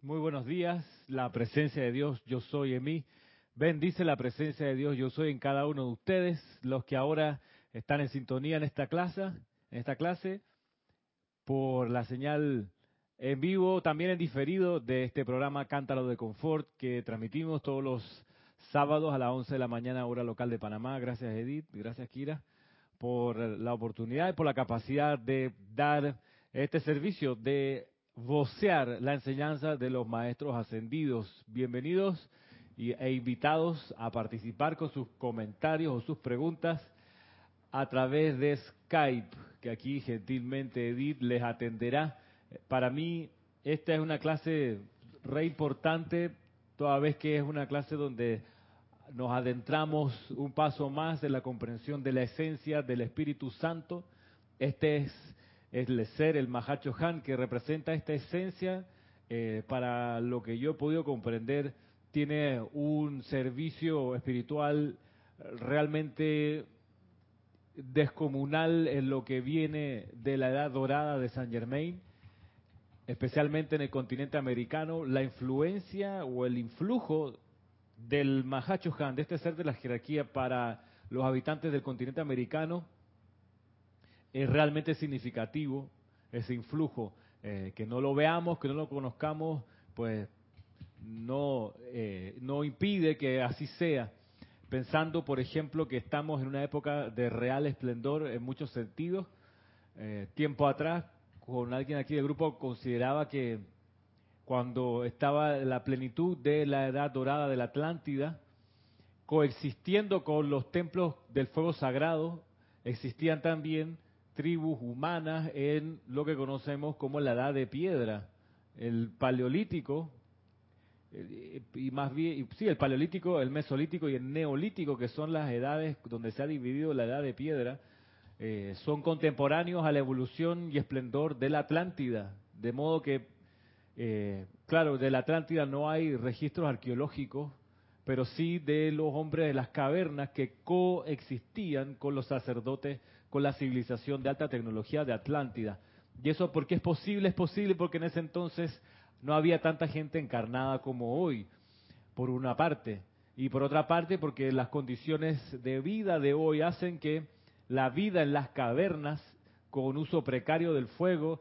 Muy buenos días. La presencia de Dios, yo soy en mí. Bendice la presencia de Dios, yo soy en cada uno de ustedes, los que ahora están en sintonía en esta clase, en esta clase, por la señal en vivo, también en diferido de este programa Cántalo de Confort que transmitimos todos los sábados a las 11 de la mañana hora local de Panamá. Gracias Edith, gracias Kira por la oportunidad y por la capacidad de dar este servicio, de vocear la enseñanza de los maestros ascendidos. Bienvenidos e invitados a participar con sus comentarios o sus preguntas a través de Skype, que aquí gentilmente Edith les atenderá. Para mí esta es una clase re importante, toda vez que es una clase donde nos adentramos un paso más en la comprensión de la esencia del Espíritu Santo. Este es el ser, el Mahacho Han, que representa esta esencia, eh, para lo que yo he podido comprender, tiene un servicio espiritual realmente descomunal en lo que viene de la edad dorada de Saint Germain, especialmente en el continente americano, la influencia o el influjo del Mahacho Han, de este ser de la jerarquía para los habitantes del continente americano, es realmente significativo ese influjo. Eh, que no lo veamos, que no lo conozcamos, pues no, eh, no impide que así sea. Pensando, por ejemplo, que estamos en una época de real esplendor en muchos sentidos. Eh, tiempo atrás, con alguien aquí del grupo consideraba que cuando estaba la plenitud de la edad dorada de la Atlántida, coexistiendo con los templos del fuego sagrado, existían también tribus humanas en lo que conocemos como la edad de piedra. El paleolítico, eh, y más bien, sí, el paleolítico, el mesolítico y el neolítico, que son las edades donde se ha dividido la edad de piedra, eh, son contemporáneos a la evolución y esplendor de la Atlántida. De modo que, eh, claro, de la Atlántida no hay registros arqueológicos, pero sí de los hombres de las cavernas que coexistían con los sacerdotes con la civilización de alta tecnología de Atlántida. ¿Y eso por qué es posible? Es posible porque en ese entonces no había tanta gente encarnada como hoy, por una parte. Y por otra parte porque las condiciones de vida de hoy hacen que la vida en las cavernas, con uso precario del fuego,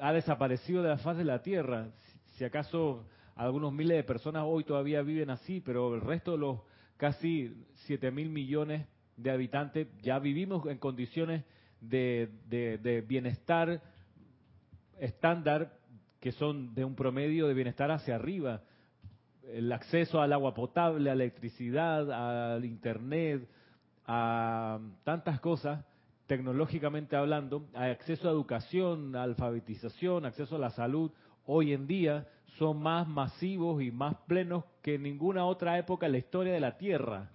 ha desaparecido de la faz de la Tierra. Si acaso algunos miles de personas hoy todavía viven así, pero el resto de los casi 7 mil millones de habitantes, ya vivimos en condiciones de, bienestar estándar que son de un promedio de bienestar hacia arriba. El acceso al agua potable, a la electricidad, al internet, a tantas cosas, tecnológicamente hablando, acceso a educación, a alfabetización, acceso a la salud, hoy en día son más masivos y más plenos que en ninguna otra época en la historia de la Tierra.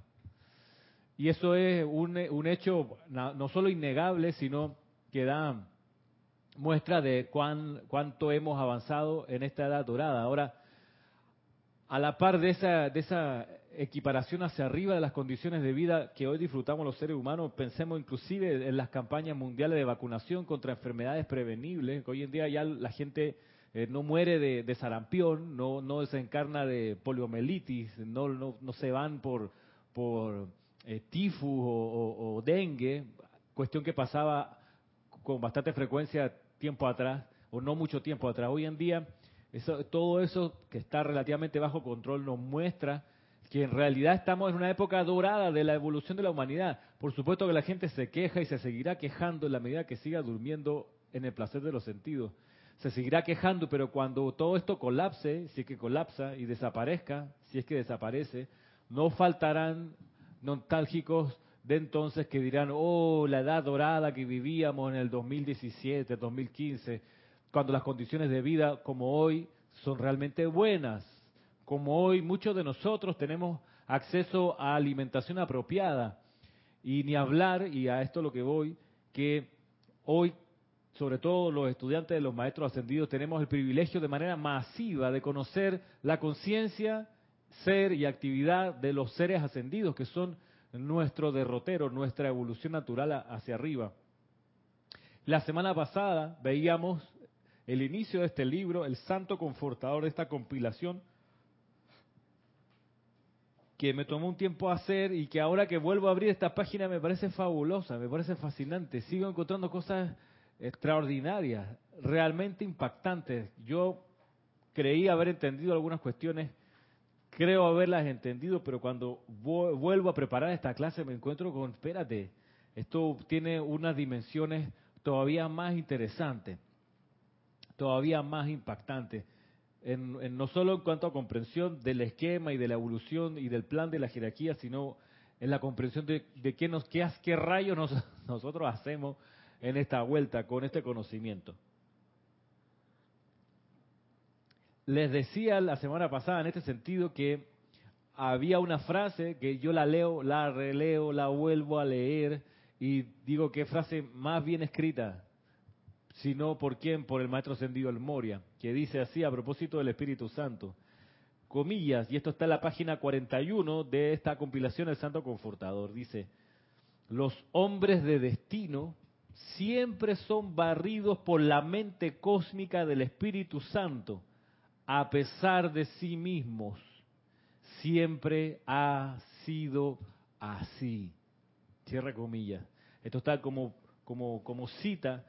Y eso es un, un hecho no solo innegable, sino que da muestra de cuán, cuánto hemos avanzado en esta edad dorada. Ahora, a la par de esa, de esa equiparación hacia arriba de las condiciones de vida que hoy disfrutamos los seres humanos, pensemos inclusive en las campañas mundiales de vacunación contra enfermedades prevenibles, que hoy en día ya la gente eh, no muere de, sarampión, no, no desencarna de poliomielitis, no, no, no se van por, por eh, tifus o, dengue, cuestión que pasaba con bastante frecuencia tiempo atrás, o no mucho tiempo atrás. Hoy en día, eso, todo eso que está relativamente bajo control nos muestra que en realidad estamos en una época dorada de la evolución de la humanidad. Por supuesto que la gente se queja y se seguirá quejando en la medida que siga durmiendo en el placer de los sentidos. Se seguirá quejando, pero cuando todo esto colapse, si es que colapsa y desaparezca, si es que desaparece, no faltarán nostálgicos de entonces que dirán, oh, la edad dorada que vivíamos en el 2017, 2015, cuando las condiciones de vida como hoy son realmente buenas, como hoy muchos de nosotros tenemos acceso a alimentación apropiada. Y ni hablar, y a esto lo que voy, que hoy, sobre todo los estudiantes de los maestros ascendidos, tenemos el privilegio de manera masiva de conocer la conciencia ser y actividad de los seres ascendidos, que son nuestro derrotero, nuestra evolución natural hacia arriba. La semana pasada veíamos el inicio de este libro, el santo confortador de esta compilación, que me tomó un tiempo hacer y que ahora que vuelvo a abrir esta página me parece fabulosa, me parece fascinante. Sigo encontrando cosas extraordinarias, realmente impactantes. Yo creí haber entendido algunas cuestiones, creo haberlas entendido, pero cuando vuelvo a preparar esta clase me encuentro con, espérate, esto tiene unas dimensiones todavía más interesantes, todavía más impactantes. En, no solo en cuanto a comprensión del esquema y de la evolución y del plan de la jerarquía, sino en la comprensión de, qué, nos, qué, qué rayos nosotros hacemos en esta vuelta con este conocimiento. Les decía la semana pasada en este sentido que había una frase que yo la leo, la releo, la vuelvo a leer y digo qué frase más bien escrita, sino por quién, por el maestro ascendido El Moria, que dice así a propósito del Espíritu Santo. Comillas, y esto está en la página 41 de esta compilación El Santo Confortador, dice, los hombres de destino siempre son barridos por la mente cósmica del Espíritu Santo a pesar de sí mismos, siempre ha sido así. Cierra comillas. Esto está como, como, como cita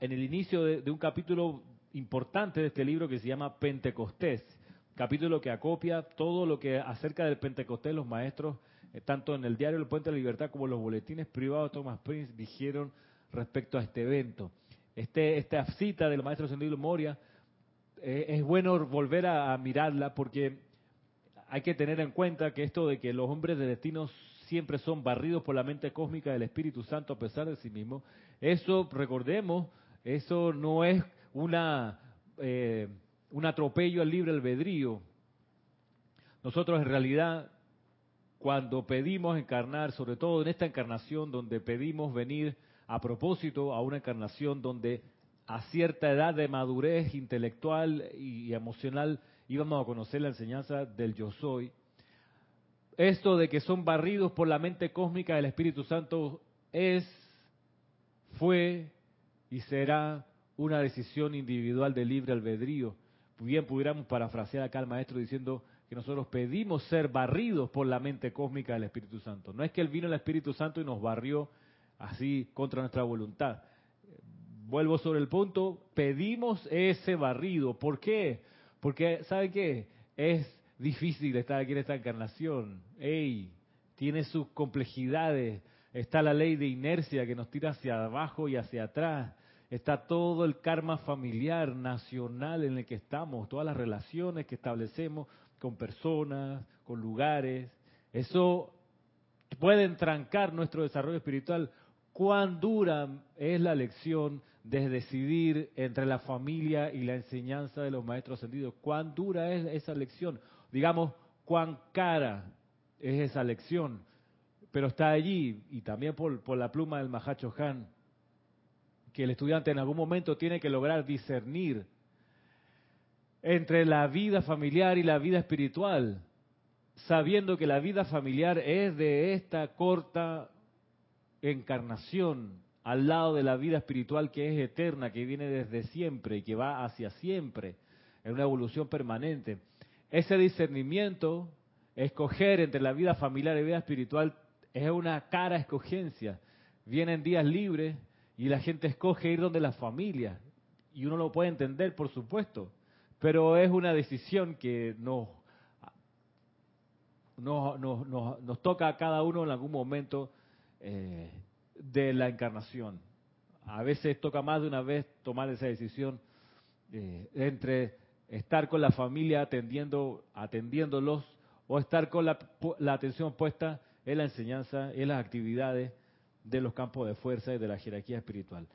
en el inicio de, un capítulo importante de este libro que se llama Pentecostés, capítulo que acopia todo lo que acerca del Pentecostés los maestros, eh, tanto en el diario El Puente de la Libertad como los boletines privados de Thomas Prince, dijeron respecto a este evento. Este, esta cita del maestro Sendido Moria es bueno volver a, mirarla porque hay que tener en cuenta que esto de que los hombres de destino siempre son barridos por la mente cósmica del Espíritu Santo a pesar de sí mismo, eso, recordemos, eso no es una, eh, un atropello al libre albedrío. Nosotros en realidad, cuando pedimos encarnar, sobre todo en esta encarnación donde pedimos venir a propósito a una encarnación donde a cierta edad de madurez intelectual y emocional íbamos a conocer la enseñanza del yo soy. Esto de que son barridos por la mente cósmica del Espíritu Santo es, fue y será una decisión individual de libre albedrío. Bien pudiéramos parafrasear acá al maestro diciendo que nosotros pedimos ser barridos por la mente cósmica del Espíritu Santo. No es que él vino el Espíritu Santo y nos barrió así contra nuestra voluntad vuelvo sobre el punto, pedimos ese barrido. ¿Por qué? Porque, ¿sabe qué? Es difícil estar aquí en esta encarnación. ¡Ey! Tiene sus complejidades. Está la ley de inercia que nos tira hacia abajo y hacia atrás. Está todo el karma familiar, nacional en el que estamos, todas las relaciones que establecemos con personas, con lugares. Eso puede entrancar nuestro desarrollo espiritual cuán dura es la lección de decidir entre la familia y la enseñanza de los maestros ascendidos. Cuán dura es esa lección. Digamos, cuán cara es esa lección. Pero está allí, y también por, por la pluma del Mahacho Han, que el estudiante en algún momento tiene que lograr discernir entre la vida familiar y la vida espiritual, sabiendo que la vida familiar es de esta corta encarnación al lado de la vida espiritual que es eterna, que viene desde siempre y que va hacia siempre, en una evolución permanente. Ese discernimiento, escoger entre la vida familiar y la vida espiritual, es una cara escogencia. Vienen días libres y la gente escoge ir donde la familia. Y uno lo puede entender, por supuesto, pero es una decisión que nos, nos, nos, nos toca a cada uno en algún momento eh, de la encarnación. A veces toca más de una vez tomar esa decisión eh, entre estar con la familia atendiendo, atendiéndolos o estar con la, la atención puesta en la enseñanza, en las actividades de los campos de fuerza y de la jerarquía espiritual.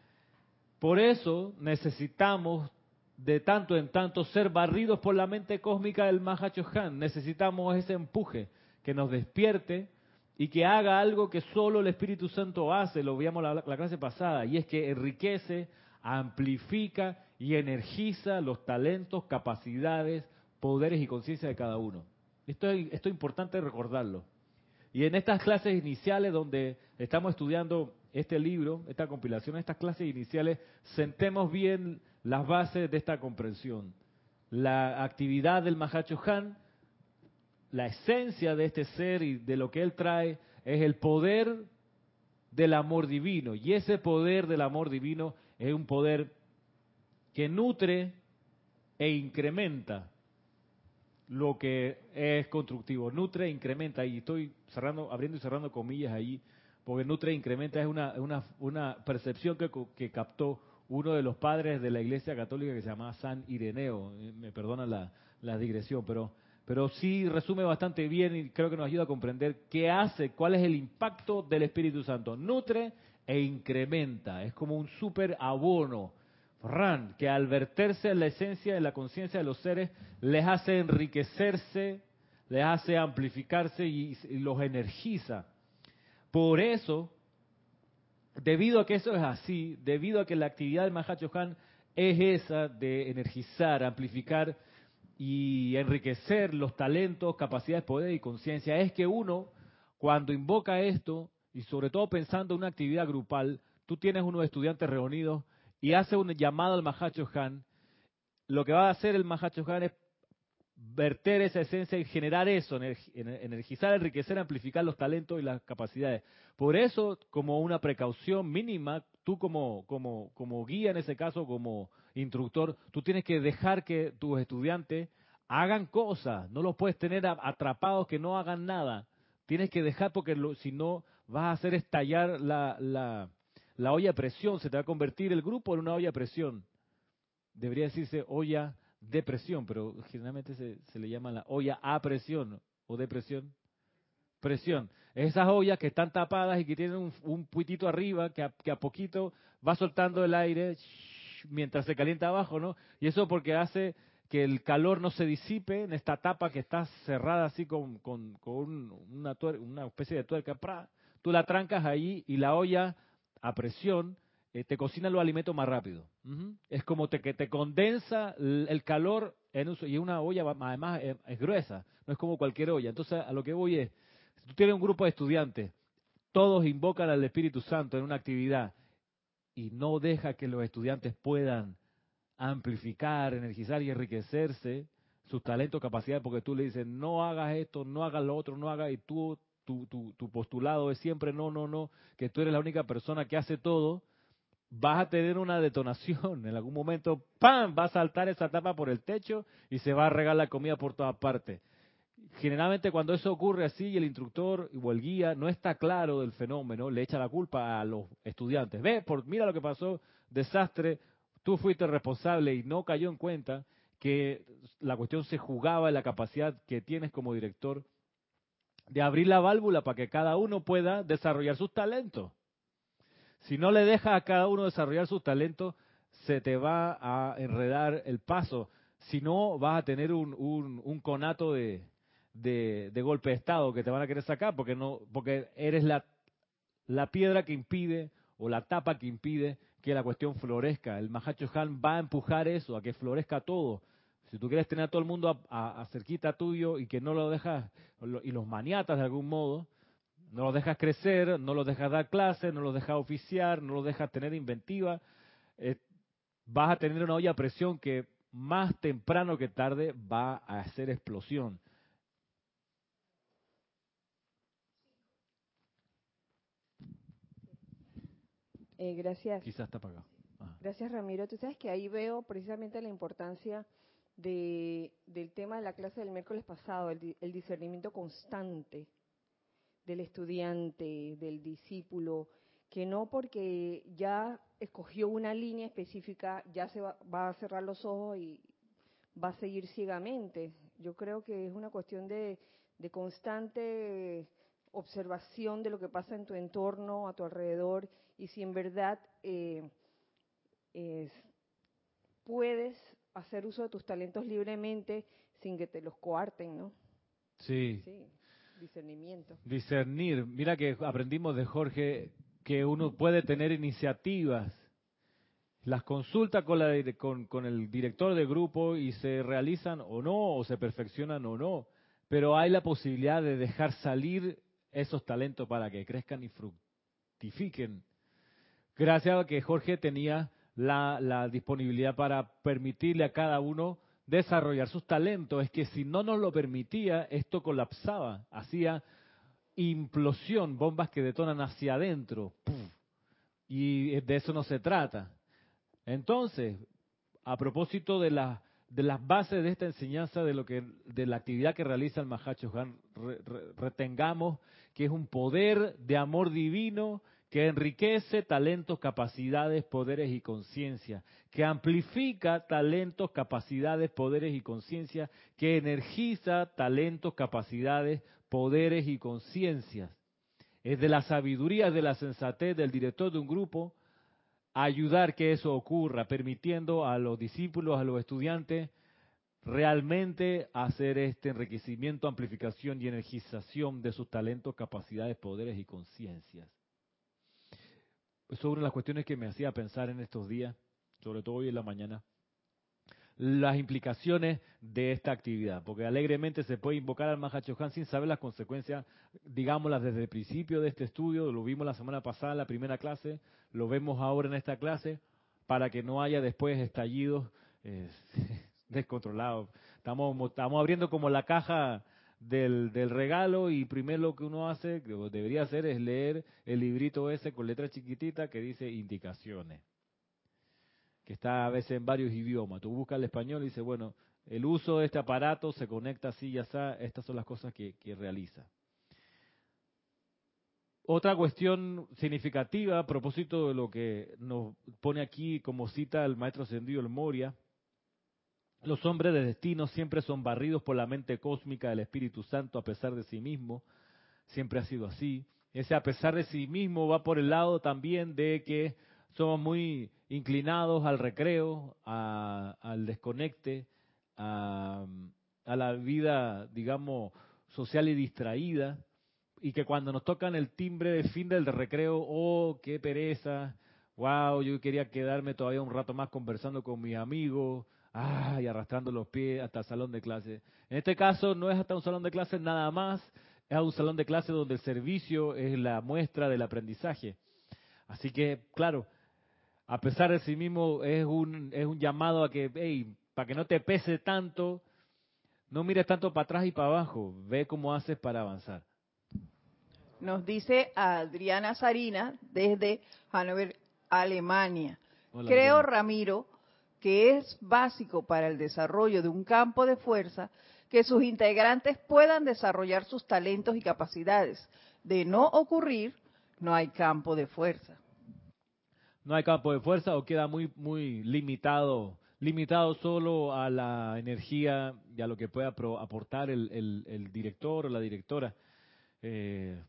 Por eso necesitamos de tanto en tanto ser barridos por la mente cósmica del Mahachohan. Necesitamos ese empuje que nos despierte y que haga algo que solo el Espíritu Santo hace, lo veíamos la, la clase pasada, y es que enriquece, amplifica y energiza los talentos, capacidades, poderes y conciencia de cada uno. Esto es, esto es importante recordarlo. Y en estas clases iniciales donde estamos estudiando este libro, esta compilación, estas clases iniciales, sentemos bien las bases de esta comprensión. La actividad del Mahacho Han, la esencia de este ser y de lo que él trae, es el poder del amor divino. Y ese poder del amor divino es un poder que nutre e incrementa lo que es constructivo. Nutre e incrementa, y estoy cerrando, abriendo y cerrando comillas ahí, porque nutre e incrementa es una, una, una percepción que, que captó uno de los padres de la Iglesia Católica que se llama San Ireneo. Eh, me perdona la, la digresión, pero, pero sí resume bastante bien y creo que nos ayuda a comprender qué hace, cuál es el impacto del Espíritu Santo. Nutre e incrementa, es como un super abono Ran, que al verterse en la esencia de la conciencia de los seres, les hace enriquecerse, les hace amplificarse y, los energiza. Por eso, debido a que eso es así, debido a que la actividad del Mahachohan es esa de energizar, amplificar y enriquecer los talentos, capacidades, poder y conciencia, es que uno, cuando invoca esto, y sobre todo pensando en una actividad grupal, tú tienes unos estudiantes reunidos y hace un llamado al Mahacho Han, lo que va a hacer el Mahacho Han es verter esa esencia y generar eso, energizar, enriquecer, amplificar los talentos y las capacidades. Por eso, como una precaución mínima, tú como, guía en ese caso, como instructor, tú tienes que dejar que tus estudiantes hagan cosas, no los puedes tener atrapados que no hagan nada. Tienes que dejar porque si no vas a hacer estallar la, la, la olla a presión, se te va a convertir el grupo en una olla a presión. Debería decirse olla de presión, pero generalmente se, le llama la olla a presión o de presión. Esas ollas que están tapadas y que tienen un, un puitito arriba que a, que a poquito va soltando el aire mientras se calienta abajo, ¿no? Y eso porque hace que el calor no se disipe en esta tapa que está cerrada así con, con, una, una especie de tuerca. Tú la trancas ahí y la olla a presión, eh, te cocina los alimentos más rápido. Es como te, que te condensa el, calor en un, y una olla además es, gruesa, no es como cualquier olla. Entonces a lo que voy es, si tú tienes un grupo de estudiantes, todos invocan al Espíritu Santo en una actividad y no deja que los estudiantes puedan amplificar, energizar y enriquecerse sus talentos, capacidades, porque tú le dices, no hagas esto, no hagas lo otro, no hagas, y tú tu, tu, postulado es siempre no, no, no, que tú eres la única persona que hace todo, vas a tener una detonación. En algún momento, ¡pam! va a saltar esa tapa por el techo y se va a regar la comida por todas partes. Generalmente cuando eso ocurre así y el instructor o el guía no está claro del fenómeno, le echa la culpa a los estudiantes. Ve, por, mira lo que pasó, desastre, tú fuiste responsable y no cayó en cuenta que la cuestión se jugaba en la capacidad que tienes como director de abrir la válvula para que cada uno pueda desarrollar sus talentos. Si no le dejas a cada uno desarrollar sus talentos, se te va a enredar el paso. Si no, vas a tener un, un, conato de, de, golpe de estado que te van a querer sacar porque no porque eres la, piedra que impide o la tapa que impide que la cuestión florezca. El Mahacho Han va a empujar eso, a que florezca todo. Si tú quieres tener a todo el mundo a, cerquita tuyo y que no lo dejas, y los maniatas de algún modo, no los dejas crecer, no los dejas dar clases, no los dejas oficiar, no los dejas tener inventiva, eh, vas a tener una olla a presión que más temprano que tarde va a hacer explosión. Eh, gracias. Quizás está apagado. Gracias, Ramiro. Tú sabes que ahí veo precisamente la importancia de, del tema de la clase del miércoles pasado, el, el discernimiento constante del estudiante, del discípulo, que no porque ya escogió una línea específica, ya se va, va, a cerrar los ojos y va a seguir ciegamente. Yo creo que es una cuestión de, de constante observación de lo que pasa en tu entorno, a tu alrededor, y si en verdad eh, puedes hacer uso de tus talentos libremente sin que te los coarten, ¿no? Sí. Sí, discernimiento. Discernir. Mira que aprendimos de Jorge que uno puede tener iniciativas. Las consulta con, la, con, el director de grupo y se realizan o no, o se perfeccionan o no. Pero hay la posibilidad de dejar salir esos talentos para que crezcan y fructifiquen. Gracias a que Jorge tenía la, la disponibilidad para permitirle a cada uno desarrollar sus talentos. Es que si no nos lo permitía, esto colapsaba, hacía implosión, bombas que detonan hacia adentro. Y de eso no se trata. Entonces, a propósito de, la, de las bases de esta enseñanza, de lo que de la actividad que realiza el Mahacho Han, retengamos que es un poder de amor divino que enriquece talentos, capacidades, poderes y conciencia, que amplifica talentos, capacidades, poderes y conciencia, que energiza talentos, capacidades, poderes y conciencias. Es de la sabiduría, de la sensatez del director de un grupo ayudar que eso ocurra, permitiendo a los discípulos, a los estudiantes, realmente hacer este enriquecimiento, amplificación y energización de sus talentos, capacidades, poderes y conciencias. Sobre las cuestiones que me hacía pensar en estos días, sobre todo hoy en la mañana, las implicaciones de esta actividad, porque alegremente se puede invocar al Mahachohan sin saber las consecuencias, digámoslas desde el principio de este estudio, lo vimos la semana pasada en la primera clase, lo vemos ahora en esta clase, para que no haya después estallidos eh, descontrolados. Estamos, estamos abriendo como la caja del, regalo y primero lo que uno hace, que debería hacer, es leer el librito ese con letra chiquitita que dice indicaciones que está a veces en varios idiomas. Tú buscas el español y dices, bueno, el uso de este aparato se conecta así y así, estas son las cosas que, realiza. Otra cuestión significativa a propósito de lo que nos pone aquí como cita el maestro ascendido el Moria, los hombres de destino siempre son barridos por la mente cósmica del Espíritu Santo a pesar de sí mismo, siempre ha sido así. Ese a pesar de sí mismo va por el lado también de que somos muy inclinados al recreo, al desconecte, a, la vida, digamos, social y distraída, y que cuando nos tocan el timbre de fin del recreo, oh, qué pereza, wow, yo quería quedarme todavía un rato más conversando con mis amigos, ay, arrastrando los pies hasta el salón de clase. En este caso no es hasta un salón de clase nada más, es un salón de clase donde el servicio es la muestra del aprendizaje. Así que, claro, a pesar de sí mismo, es un, es un llamado a que, hey, para que no te pese tanto, no mires tanto para atrás y para abajo, ve cómo haces para avanzar. Nos dice Adriana Sarina desde Hannover, Alemania. Creo, Ramiro, que es básico para el desarrollo de un campo de fuerza que sus integrantes puedan desarrollar sus talentos y capacidades. De no ocurrir, no hay campo de fuerza no hay campo de fuerza o queda muy muy limitado limitado solo a la energía y a lo que pueda aportar el, director o la directora. Eh,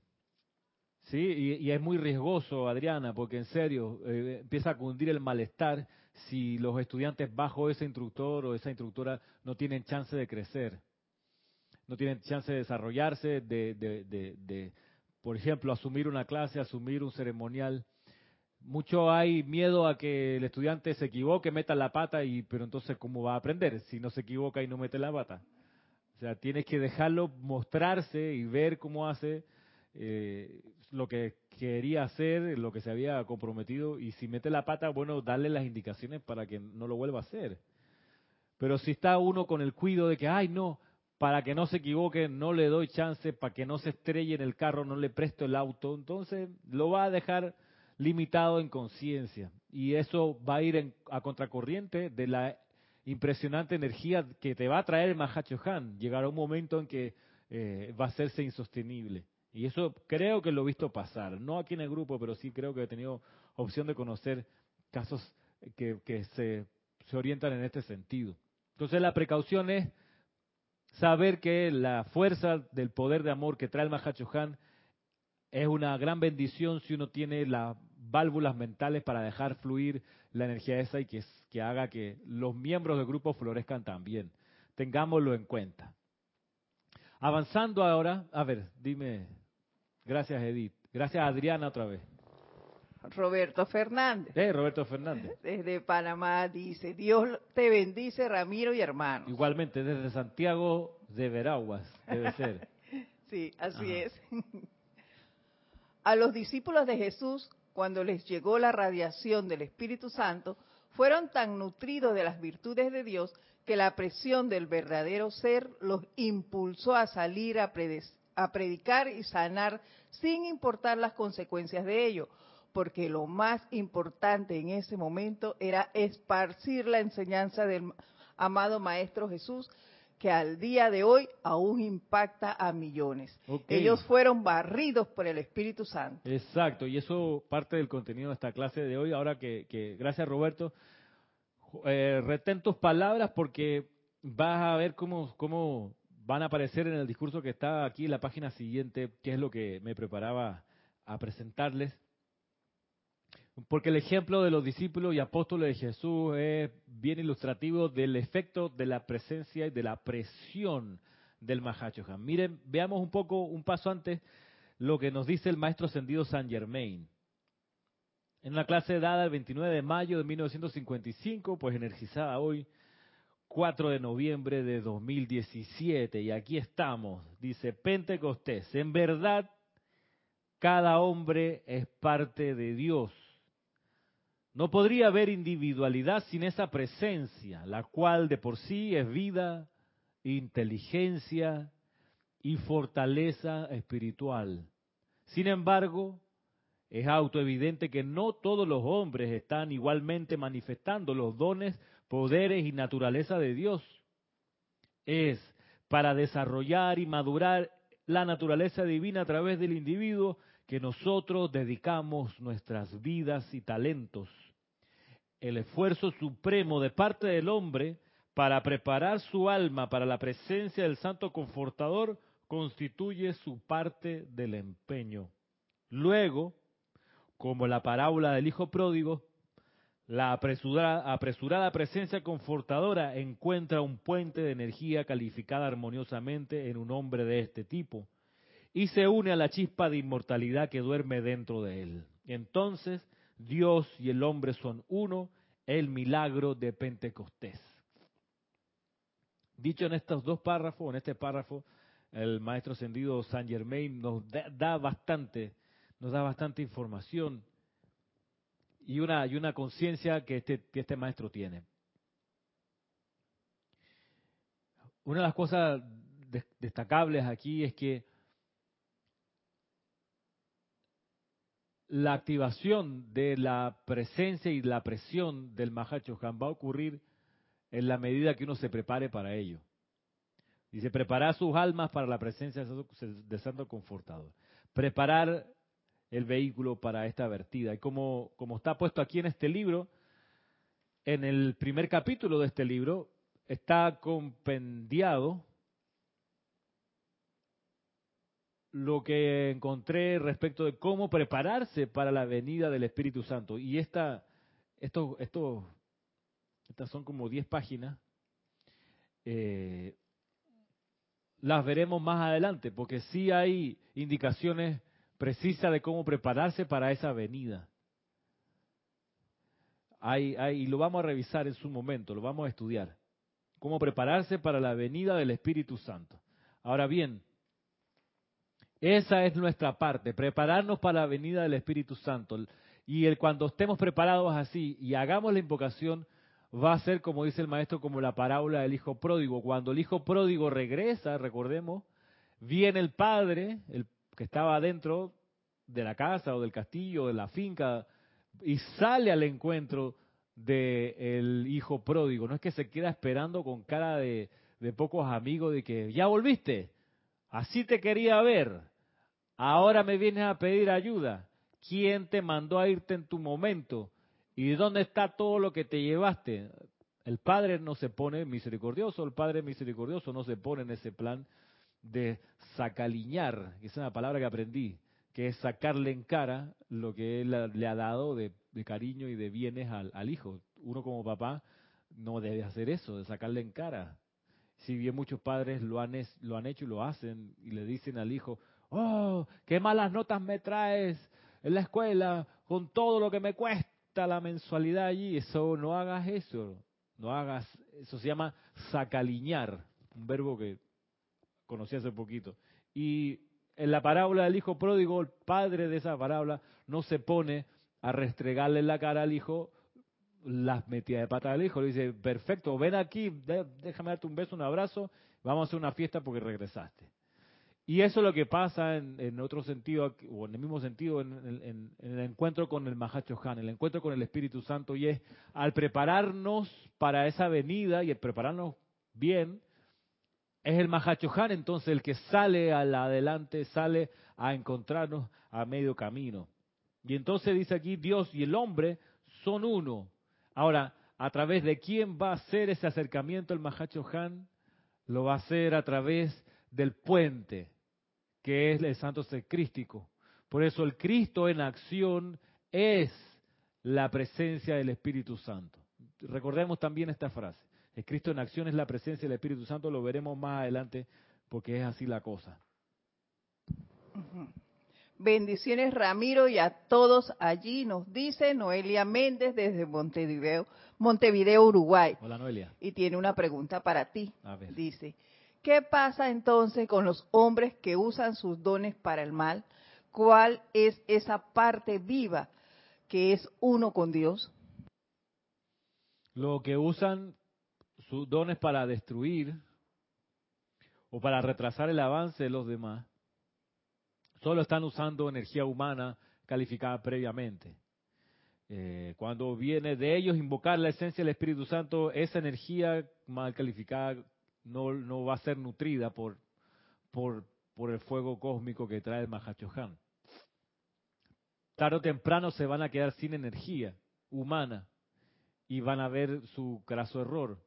sí, y, es muy riesgoso, Adriana, porque en serio eh, empieza a cundir el malestar si los estudiantes bajo ese instructor o esa instructora no tienen chance de crecer, no tienen chance de desarrollarse, de, de, de por ejemplo, asumir una clase, asumir un ceremonial mucho hay miedo a que el estudiante se equivoque, meta la pata, y pero entonces ¿cómo va a aprender si no se equivoca y no mete la pata? O sea, tienes que dejarlo mostrarse y ver cómo hace eh, lo que quería hacer, lo que se había comprometido, y si mete la pata, bueno, darle las indicaciones para que no lo vuelva a hacer. Pero si está uno con el cuido de que, ay, no, para que no se equivoque, no le doy chance, para que no se estrelle en el carro, no le presto el auto, entonces lo va a dejar limitado en conciencia. Y eso va a ir a contracorriente de la impresionante energía que te va a traer el Mahacho Han. Llegará un momento en que eh, va a hacerse insostenible. Y eso creo que lo he visto pasar. No aquí en el grupo, pero sí creo que he tenido opción de conocer casos que, se, orientan en este sentido. Entonces la precaución es saber que la fuerza del poder de amor que trae el Mahacho Han es una gran bendición si uno tiene las válvulas mentales para dejar fluir la energía esa y que haga que los miembros del grupo florezcan también. Tengámoslo en cuenta. Avanzando ahora, a ver, dime, gracias Edith, gracias Adriana otra vez. Roberto Fernández. Eh, Roberto Fernández. Desde Panamá dice, Dios te bendice Ramiro y hermano. Igualmente, desde Santiago de Veraguas, debe ser. sí, así es. A los discípulos de Jesús, cuando les llegó la radiación del Espíritu Santo, fueron tan nutridos de las virtudes de Dios que la presión del verdadero ser los impulsó a salir a, a predicar y sanar sin importar las consecuencias de ello, porque lo más importante en ese momento era esparcir la enseñanza del amado Maestro Jesús, que al día de hoy aún impacta a millones. Ellos fueron barridos por el Espíritu Santo. Exacto, y eso parte del contenido de esta clase de hoy. Ahora que, gracias Roberto, eh, retén tus palabras porque vas a ver cómo, cómo van a aparecer en el discurso que está aquí en la página siguiente, que es lo que me preparaba a presentarles. Porque el ejemplo de los discípulos y apóstoles de Jesús es bien ilustrativo del efecto de la presencia y de la presión del Mahachohan. Miren, veamos un poco, un paso antes, lo que nos dice el maestro ascendido San Germain. En una clase dada el 29 de mayo de 1955, pues energizada hoy, 4 de noviembre de 2017, y aquí estamos, dice Pentecostés, en verdad, cada hombre es parte de Dios no podría haber individualidad sin esa presencia, la cual de por sí es vida, inteligencia y fortaleza espiritual. Sin embargo, es autoevidente que no todos los hombres están igualmente manifestando los dones, poderes y naturaleza de Dios. Es para desarrollar y madurar la naturaleza divina a través del individuo que nosotros dedicamos nuestras vidas y talentos el esfuerzo supremo de parte del hombre para preparar su alma para la presencia del Santo Confortador constituye su parte del empeño. Luego, como la parábola del Hijo Pródigo, la apresurada, presencia confortadora encuentra un puente de energía calificada armoniosamente en un hombre de este tipo y se une a la chispa de inmortalidad que duerme dentro de él. Entonces, Dios y el hombre son uno, el milagro de Pentecostés. Dicho en estos dos párrafos, en este párrafo, el maestro ascendido Saint Germain nos da, bastante, nos da bastante información y una, y una conciencia que este, que este maestro tiene. Una de las cosas destacables aquí es que la activación de la presencia y la presión del Mahachohan va a ocurrir en la medida que uno se prepare para ello. Dice, preparar sus almas para la presencia de Santo Confortador. Preparar el vehículo para esta vertida. Y como, como está puesto aquí en este libro, en el primer capítulo de este libro, está compendiado lo que encontré respecto de cómo prepararse para la venida del Espíritu Santo. Y esta, esto, esto, estas son como 10 páginas. Eh, las veremos más adelante, porque sí hay indicaciones precisas de cómo prepararse para esa venida. Hay, hay, y lo vamos a revisar en su momento, lo vamos a estudiar. Cómo prepararse para la venida del Espíritu Santo. Ahora bien, esa es nuestra parte, prepararnos para la venida del Espíritu Santo. Y el, cuando estemos preparados así y hagamos la invocación, va a ser, como dice el maestro, como la parábola del hijo pródigo. Cuando el hijo pródigo regresa, recordemos, viene el padre, el que estaba dentro de la casa o del castillo, de la finca, y sale al encuentro del hijo pródigo. No es que se queda esperando con cara de, de pocos amigos de que ya volviste, así te quería ver. Ahora me vienes a pedir ayuda. ¿Quién te mandó a irte en tu momento? ¿Y dónde está todo lo que te llevaste? El Padre no se pone misericordioso, el Padre misericordioso no se pone en ese plan de sacaliñar, que es una palabra que aprendí, que es sacarle en cara lo que él le ha dado de, cariño y de bienes al, hijo. Uno como papá no debe hacer eso, de sacarle en cara. Si bien muchos padres lo han, lo han hecho y lo hacen y le dicen al hijo, oh, qué malas notas me traes en la escuela con todo lo que me cuesta la mensualidad allí. Eso, no hagas eso, no hagas, eso se llama sacaliñar, un verbo que conocí hace poquito. Y en la parábola del hijo pródigo, el padre de esa parábola no se pone a restregarle la cara al hijo las metidas de pata del hijo. Le dice, perfecto, ven aquí, déjame darte un beso, un abrazo, vamos a hacer una fiesta porque regresaste. Y eso es lo que pasa en, otro sentido, o en el mismo sentido, en, el encuentro con el Mahacho Han, el encuentro con el Espíritu Santo, y es al prepararnos para esa venida y el prepararnos bien, es el Mahacho Han entonces el que sale al adelante, sale a encontrarnos a medio camino. Y entonces dice aquí, Dios y el hombre son uno. Ahora, ¿a través de quién va a ser ese acercamiento el Mahacho Han? Lo va a hacer a través del puente que es el santo ser crístico. Por eso el Cristo en acción es la presencia del Espíritu Santo. Recordemos también esta frase. El Cristo en acción es la presencia del Espíritu Santo, lo veremos más adelante porque es así la cosa. Bendiciones Ramiro y a todos allí, nos dice Noelia Méndez desde Montevideo, Montevideo, Uruguay. Hola Noelia. Y tiene una pregunta para ti. Dice, ¿Qué pasa entonces con los hombres que usan sus dones para el mal? ¿Cuál es esa parte viva que es uno con Dios? Lo que usan sus dones para destruir o para retrasar el avance de los demás, solo están usando energía humana calificada previamente. Eh, cuando viene de ellos invocar la esencia del Espíritu Santo, esa energía mal calificada no, no va a ser nutrida por, por, por el fuego cósmico que trae el Mahachohan. Tarde o temprano se van a quedar sin energía humana y van a ver su graso error.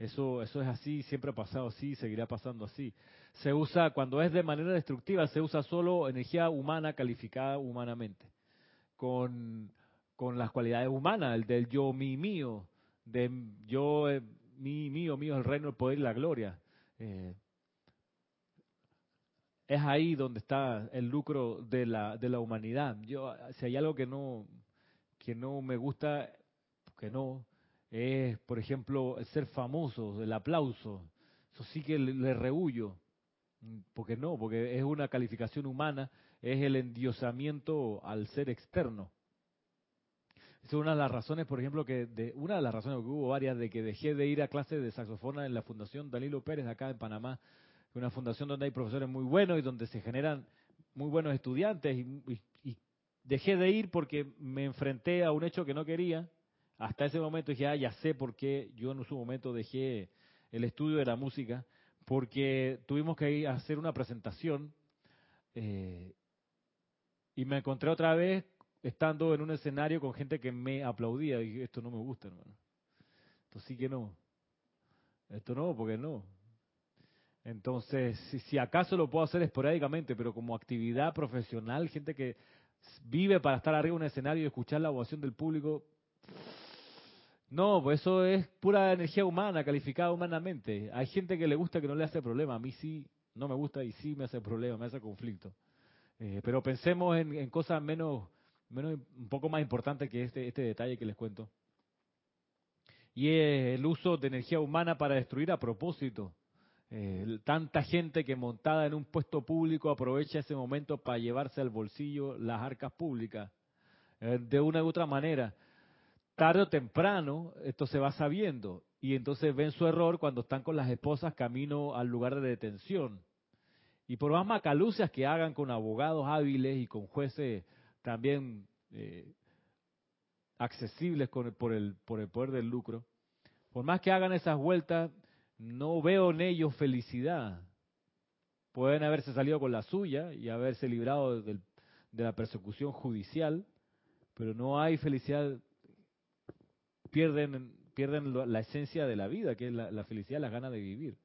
Eso, eso es así, siempre ha pasado así, seguirá pasando así. Se usa, cuando es de manera destructiva, se usa solo energía humana calificada humanamente, con, con las cualidades humanas, el del yo, mi, mío, de yo, eh, mi, mío, mío el reino, el poder y la gloria. Eh, es ahí donde está el lucro de la, de la humanidad. Yo, si hay algo que no, que no me gusta, que no, es, por ejemplo, ser famoso, el aplauso. Eso sí que le, le rehuyo. Porque no, porque es una calificación humana, es el endiosamiento al ser externo. Es una de las razones, por ejemplo, que de, una de las razones que hubo varias de que dejé de ir a clases de saxofona en la Fundación Danilo Pérez acá en Panamá, una fundación donde hay profesores muy buenos y donde se generan muy buenos estudiantes y, dejé de ir porque me enfrenté a un hecho que no quería. Hasta ese momento dije, ah, ya sé por qué yo en su momento dejé el estudio de la música, porque tuvimos que ir a hacer una presentación eh, y me encontré otra vez estando en un escenario con gente que me aplaudía. Y esto no me gusta, hermano. Esto sí que no. Esto no, porque no. Entonces, si, acaso lo puedo hacer esporádicamente, pero como actividad profesional, gente que vive para estar arriba de un escenario y escuchar la ovación del público, no, pues eso es pura energía humana, calificada humanamente. Hay gente que le gusta que no le hace problema. A mí sí, no me gusta y sí me hace problema, me hace conflicto. Eh, pero pensemos en cosas menos un poco más importante que este, este detalle que les cuento. Y es el uso de energía humana para destruir a propósito. Eh, tanta gente que montada en un puesto público aprovecha ese momento para llevarse al bolsillo las arcas públicas. Eh, de una u otra manera. Tarde o temprano esto se va sabiendo y entonces ven su error cuando están con las esposas camino al lugar de detención. Y por más macalucias que hagan con abogados hábiles y con jueces también eh, accesibles con por, el, por el poder del lucro, por más que hagan esas vueltas, no veo en ellos felicidad. Pueden haberse salido con la suya y haberse librado de la persecución judicial, pero no hay felicidad. Pierden, pierden la esencia de la vida, que es la, felicidad, las ganas de vivir.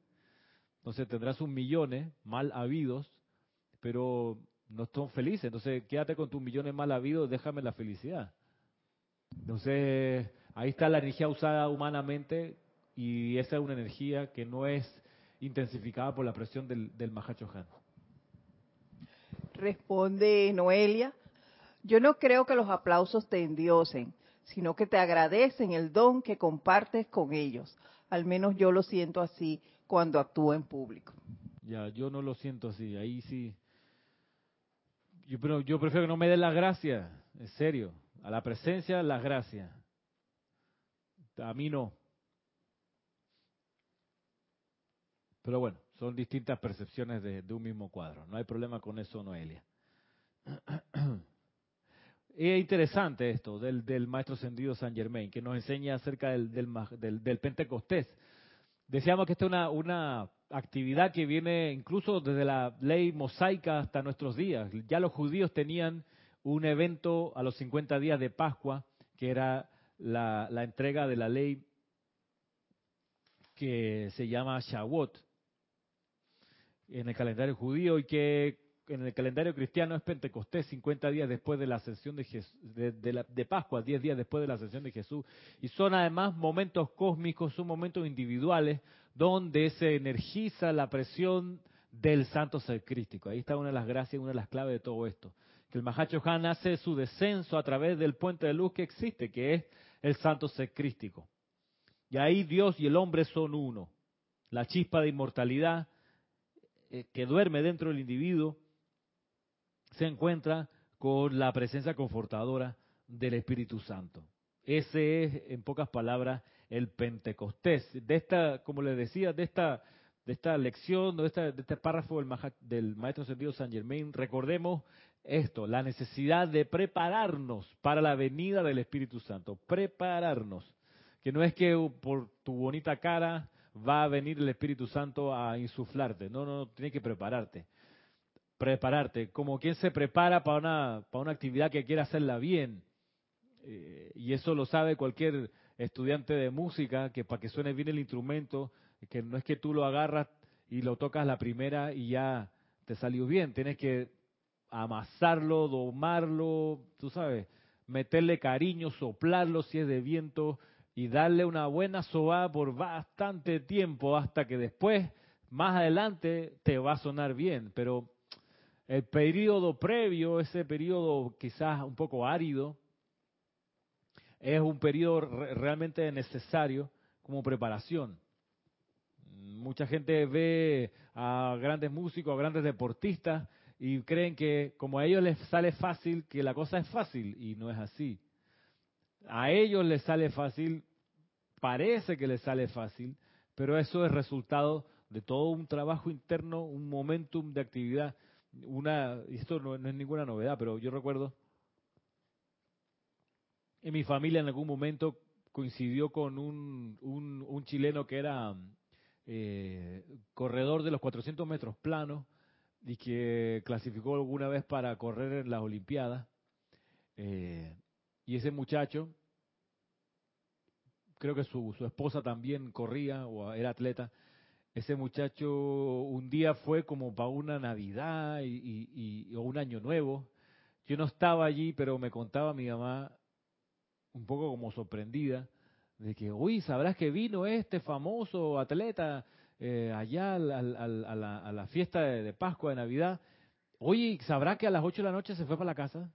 Entonces tendrás un millones mal habidos, pero no están felices. Entonces, quédate con tus millones mal habidos, déjame la felicidad. Entonces, ahí está la energía usada humanamente y esa es una energía que no es intensificada por la presión del, del Mahacho Han. Responde Noelia, yo no creo que los aplausos te endiosen, sino que te agradecen el don que compartes con ellos. Al menos yo lo siento así cuando actúo en público. Ya, yo no lo siento así, ahí sí yo, prefiero que no me den las gracias, en serio. A la presencia, las gracias. A mí no. Pero bueno, son distintas percepciones de, un mismo cuadro. No hay problema con eso, Noelia. Es interesante esto del, del maestro Sendido San Germain, que nos enseña acerca del, del, del, Pentecostés. Decíamos que esta es una, una actividad que viene incluso desde la ley mosaica hasta nuestros días. Ya los judíos tenían un evento a los 50 días de Pascua, que era la, la entrega de la ley que se llama Shavuot en el calendario judío y que en el calendario cristiano es Pentecostés, 50 días después de la ascensión de, de, de, Pascua, 10 días después de la ascensión de Jesús. Y son además momentos cósmicos, son momentos individuales donde se energiza la presión del santo ser crístico. Ahí está una de las gracias, una de las claves de todo esto. Que el Mahacho Han hace su descenso a través del puente de luz que existe, que es el santo ser crístico. Y ahí Dios y el hombre son uno. La chispa de inmortalidad eh, que duerme dentro del individuo se encuentra con la presencia confortadora del Espíritu Santo. Ese es, en pocas palabras, el Pentecostés. De esta, como les decía, de esta, de esta lección, de, de este párrafo del, del Maestro Sentido San Germain, recordemos esto, la necesidad de prepararnos para la venida del Espíritu Santo. Prepararnos. Que no es que por tu bonita cara va a venir el Espíritu Santo a insuflarte. No, no, no, tienes que prepararte. Prepararte, como quien se prepara para una, para una actividad que quiere hacerla bien. Eh, y eso lo sabe cualquier estudiante de música, que para que suene bien el instrumento, que no es que tú lo agarras y lo tocas la primera y ya te salió bien. Tienes que amasarlo, domarlo, tú sabes, meterle cariño, soplarlo si es de viento, y darle una buena sobada por bastante tiempo hasta que después, más adelante, te va a sonar bien. Pero el periodo previo, ese periodo quizás un poco árido, es un periodo realmente necesario como preparación. Mucha gente ve a grandes músicos, a grandes deportistas y creen que como a ellos les sale fácil, que la cosa es fácil y no es así. A ellos les sale fácil, parece que les sale fácil, pero eso es resultado de todo un trabajo interno, un momentum de actividad. Una, esto no, es ninguna novedad, pero yo recuerdo en mi familia en algún momento coincidió con un, un, chileno que era eh, corredor de los 400 metros planos y que clasificó alguna vez para correr en las Olimpiadas. Eh, y ese muchacho, creo que su, su esposa también corría o era atleta. Ese muchacho un día fue como para una Navidad y, o un año nuevo. Yo no estaba allí, pero me contaba mi mamá, un poco como sorprendida, de que, uy, sabrás que vino este famoso atleta eh, allá a, la, fiesta de, Pascua, de Navidad. Oye, ¿sabrá que a las 8 de la noche se fue para la casa?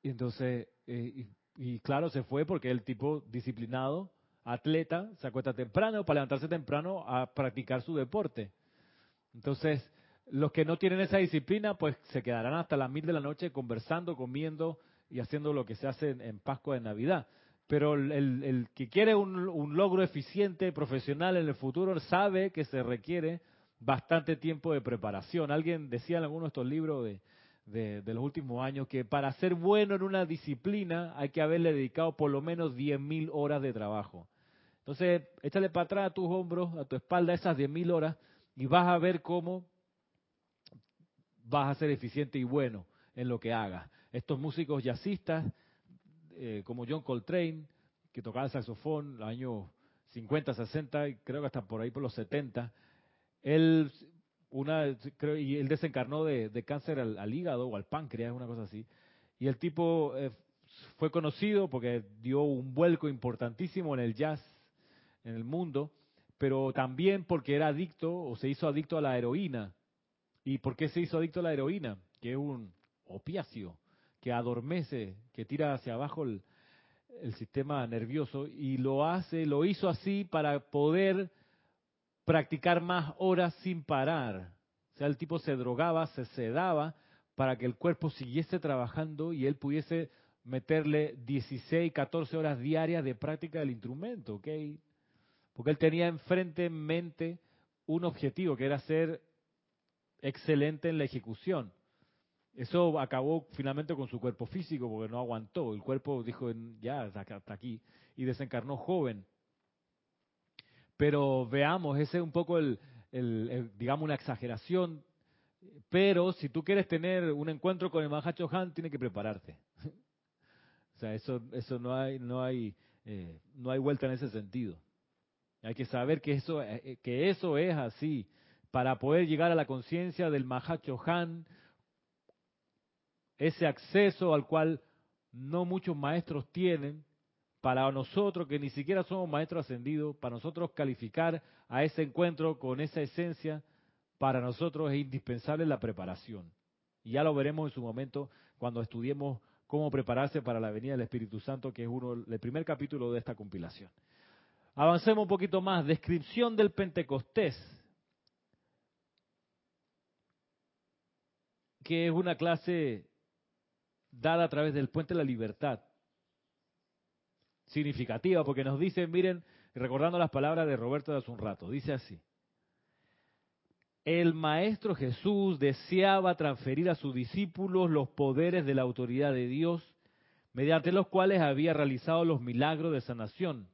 Y entonces, eh, y claro, se fue porque el tipo disciplinado, atleta, se acuesta temprano para levantarse temprano a practicar su deporte. Entonces, los que no tienen esa disciplina, pues se quedarán hasta las mil de la noche conversando, comiendo y haciendo lo que se hace en, Pascua de Navidad. Pero el, que quiere un, un, logro eficiente, profesional en el futuro, sabe que se requiere bastante tiempo de preparación. Alguien decía en alguno de estos libros de, de, los últimos años que para ser bueno en una disciplina hay que haberle dedicado por lo menos 10.000 horas de trabajo. Entonces, échale para atrás a tus hombros, a tu espalda esas 10.000 horas y vas a ver cómo vas a ser eficiente y bueno en lo que hagas. Estos músicos jazzistas, eh, como John Coltrane, que tocaba el saxofón en los años 50, 60 y creo que hasta por ahí por los 70, él una creo, y él desencarnó de, cáncer al, hígado o al páncreas, una cosa así. Y el tipo eh, fue conocido porque dio un vuelco importantísimo en el jazz, en el mundo, pero también porque era adicto o se hizo adicto a la heroína. ¿Y por qué se hizo adicto a la heroína? Que es un opiáceo que adormece, que tira hacia abajo el, el sistema nervioso y lo hace, lo hizo así para poder practicar más horas sin parar. O sea, el tipo se drogaba, se sedaba para que el cuerpo siguiese trabajando y él pudiese meterle 16, 14 horas diarias de práctica del instrumento, ¿ok? Porque él tenía enfrente en mente un objetivo, que era ser excelente en la ejecución. Eso acabó finalmente con su cuerpo físico porque no aguantó. El cuerpo dijo, ya, hasta aquí. Y desencarnó joven. Pero veamos, ese es un poco el, digamos, una exageración. Pero si tú quieres tener un encuentro con el Mahacho Han, tienes que prepararte. o sea, eso, eso no hay, no hay, eh, no hay vuelta en ese sentido. Hay que saber que eso, eh, que eso es así. Para poder llegar a la conciencia del Mahacho Han, ese acceso al cual no muchos maestros tienen, para nosotros que ni siquiera somos maestros ascendidos, para nosotros calificar a ese encuentro con esa esencia, para nosotros es indispensable la preparación. Y ya lo veremos en su momento cuando estudiemos cómo prepararse para la venida del Espíritu Santo, que es uno el primer capítulo de esta compilación. Avancemos un poquito más. Descripción del Pentecostés. Que es una clase dada a través del puente de la libertad. Significativa, porque nos dice, miren, recordando las palabras de Roberto de hace un rato, dice así. El Maestro Jesús deseaba transferir a sus discípulos los poderes de la autoridad de Dios, mediante los cuales había realizado los milagros de sanación,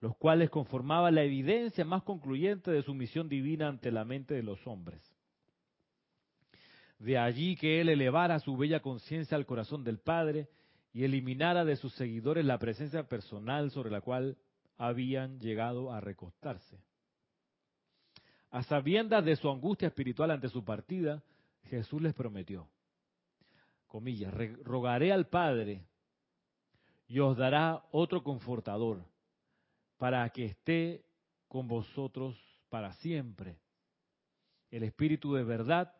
los cuales conformaban la evidencia más concluyente de su misión divina ante la mente de los hombres. De allí que él elevara su bella conciencia al corazón del Padre y eliminara de sus seguidores la presencia personal sobre la cual habían llegado a recostarse. A sabiendas de su angustia espiritual ante su partida, Jesús les prometió, comillas, rogaré al Padre y os dará otro confortador para que esté con vosotros para siempre. El Espíritu de verdad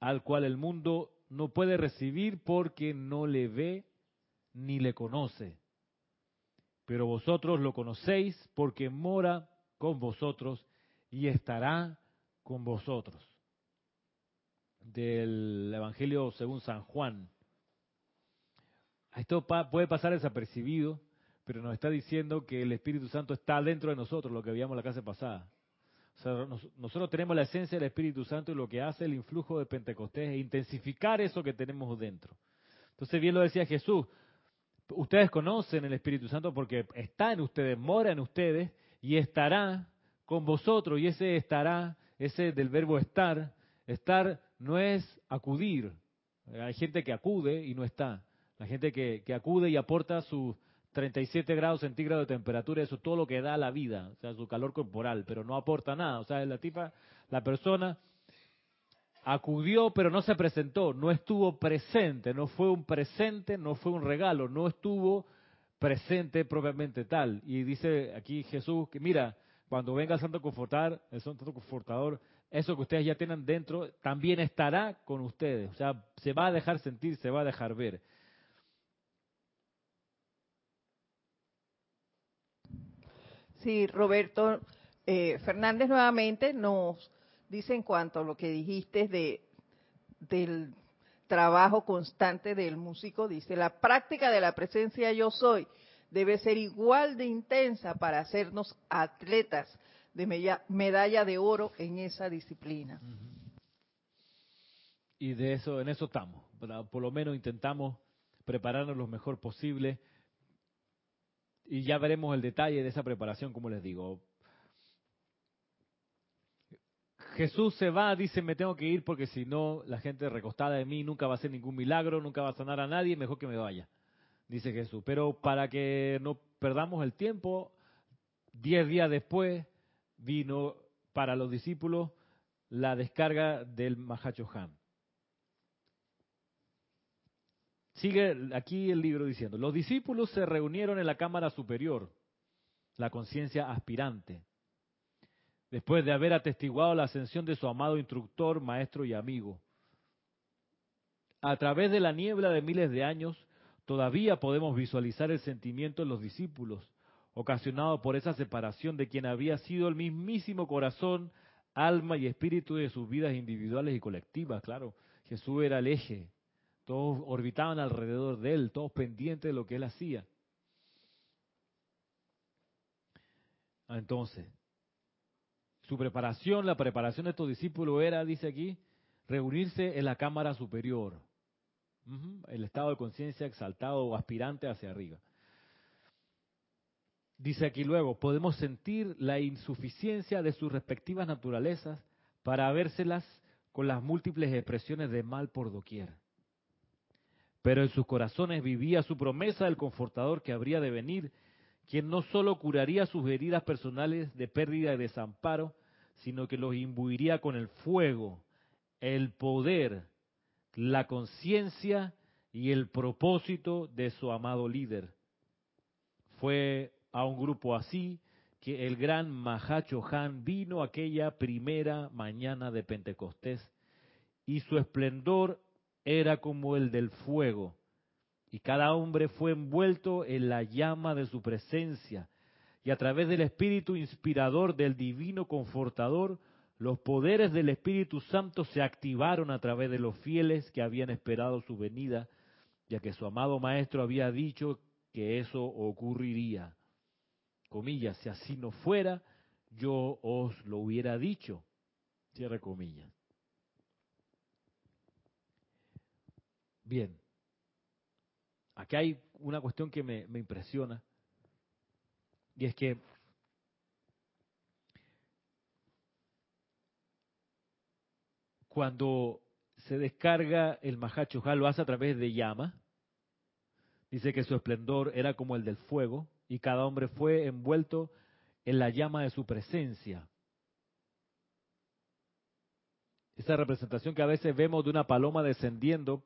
al cual el mundo no puede recibir porque no le ve ni le conoce. Pero vosotros lo conocéis porque mora con vosotros y estará con vosotros. Del Evangelio según San Juan. Esto puede pasar desapercibido, pero nos está diciendo que el Espíritu Santo está dentro de nosotros, lo que veíamos la clase pasada nosotros tenemos la esencia del Espíritu Santo y lo que hace el influjo de Pentecostés es intensificar eso que tenemos dentro. Entonces bien lo decía Jesús, ustedes conocen el Espíritu Santo porque está en ustedes, mora en ustedes y estará con vosotros. Y ese estará, ese del verbo estar, estar no es acudir. Hay gente que acude y no está. La gente que, que acude y aporta su 37 grados centígrados de temperatura, eso es todo lo que da la vida, o sea, su calor corporal, pero no aporta nada. O sea, la tipa, la persona acudió, pero no se presentó, no estuvo presente, no fue un presente, no fue un regalo, no estuvo presente propiamente tal. Y dice aquí Jesús que, mira, cuando venga el Santo Confortar, el Santo Confortador, eso que ustedes ya tienen dentro, también estará con ustedes. O sea, se va a dejar sentir, se va a dejar ver. Sí, Roberto eh, Fernández nuevamente nos dice en cuanto a lo que dijiste de, del trabajo constante del músico, dice, la práctica de la presencia yo soy debe ser igual de intensa para hacernos atletas de medalla de oro en esa disciplina. Y de eso, en eso estamos. Por lo menos intentamos prepararnos lo mejor posible y ya veremos el detalle de esa preparación, como les digo. Jesús se va, dice, me tengo que ir porque si no, la gente recostada de mí nunca va a hacer ningún milagro, nunca va a sanar a nadie, mejor que me vaya, dice Jesús. Pero para que no perdamos el tiempo, diez días después vino para los discípulos la descarga del Mahacho Han. Sigue aquí el libro diciendo, los discípulos se reunieron en la cámara superior, la conciencia aspirante, después de haber atestiguado la ascensión de su amado instructor, maestro y amigo. A través de la niebla de miles de años, todavía podemos visualizar el sentimiento en los discípulos, ocasionado por esa separación de quien había sido el mismísimo corazón, alma y espíritu de sus vidas individuales y colectivas. Claro, Jesús era el eje todos orbitaban alrededor de él, todos pendientes de lo que él hacía. Entonces, su preparación, la preparación de estos discípulos era, dice aquí, reunirse en la cámara superior, el estado de conciencia exaltado o aspirante hacia arriba. Dice aquí luego, podemos sentir la insuficiencia de sus respectivas naturalezas para vérselas con las múltiples expresiones de mal por doquier. Pero en sus corazones vivía su promesa del confortador que habría de venir, quien no sólo curaría sus heridas personales de pérdida y desamparo, sino que los imbuiría con el fuego, el poder, la conciencia y el propósito de su amado líder. Fue a un grupo así que el gran Mahacho Han vino aquella primera mañana de Pentecostés y su esplendor era como el del fuego y cada hombre fue envuelto en la llama de su presencia y a través del espíritu inspirador del divino confortador los poderes del Espíritu Santo se activaron a través de los fieles que habían esperado su venida, ya que su amado Maestro había dicho que eso ocurriría comillas, si así no fuera, yo os lo hubiera dicho, cierre comillas. Bien, aquí hay una cuestión que me, me impresiona, y es que cuando se descarga el Mahacho lo hace a través de llama. Dice que su esplendor era como el del fuego, y cada hombre fue envuelto en la llama de su presencia. Esa representación que a veces vemos de una paloma descendiendo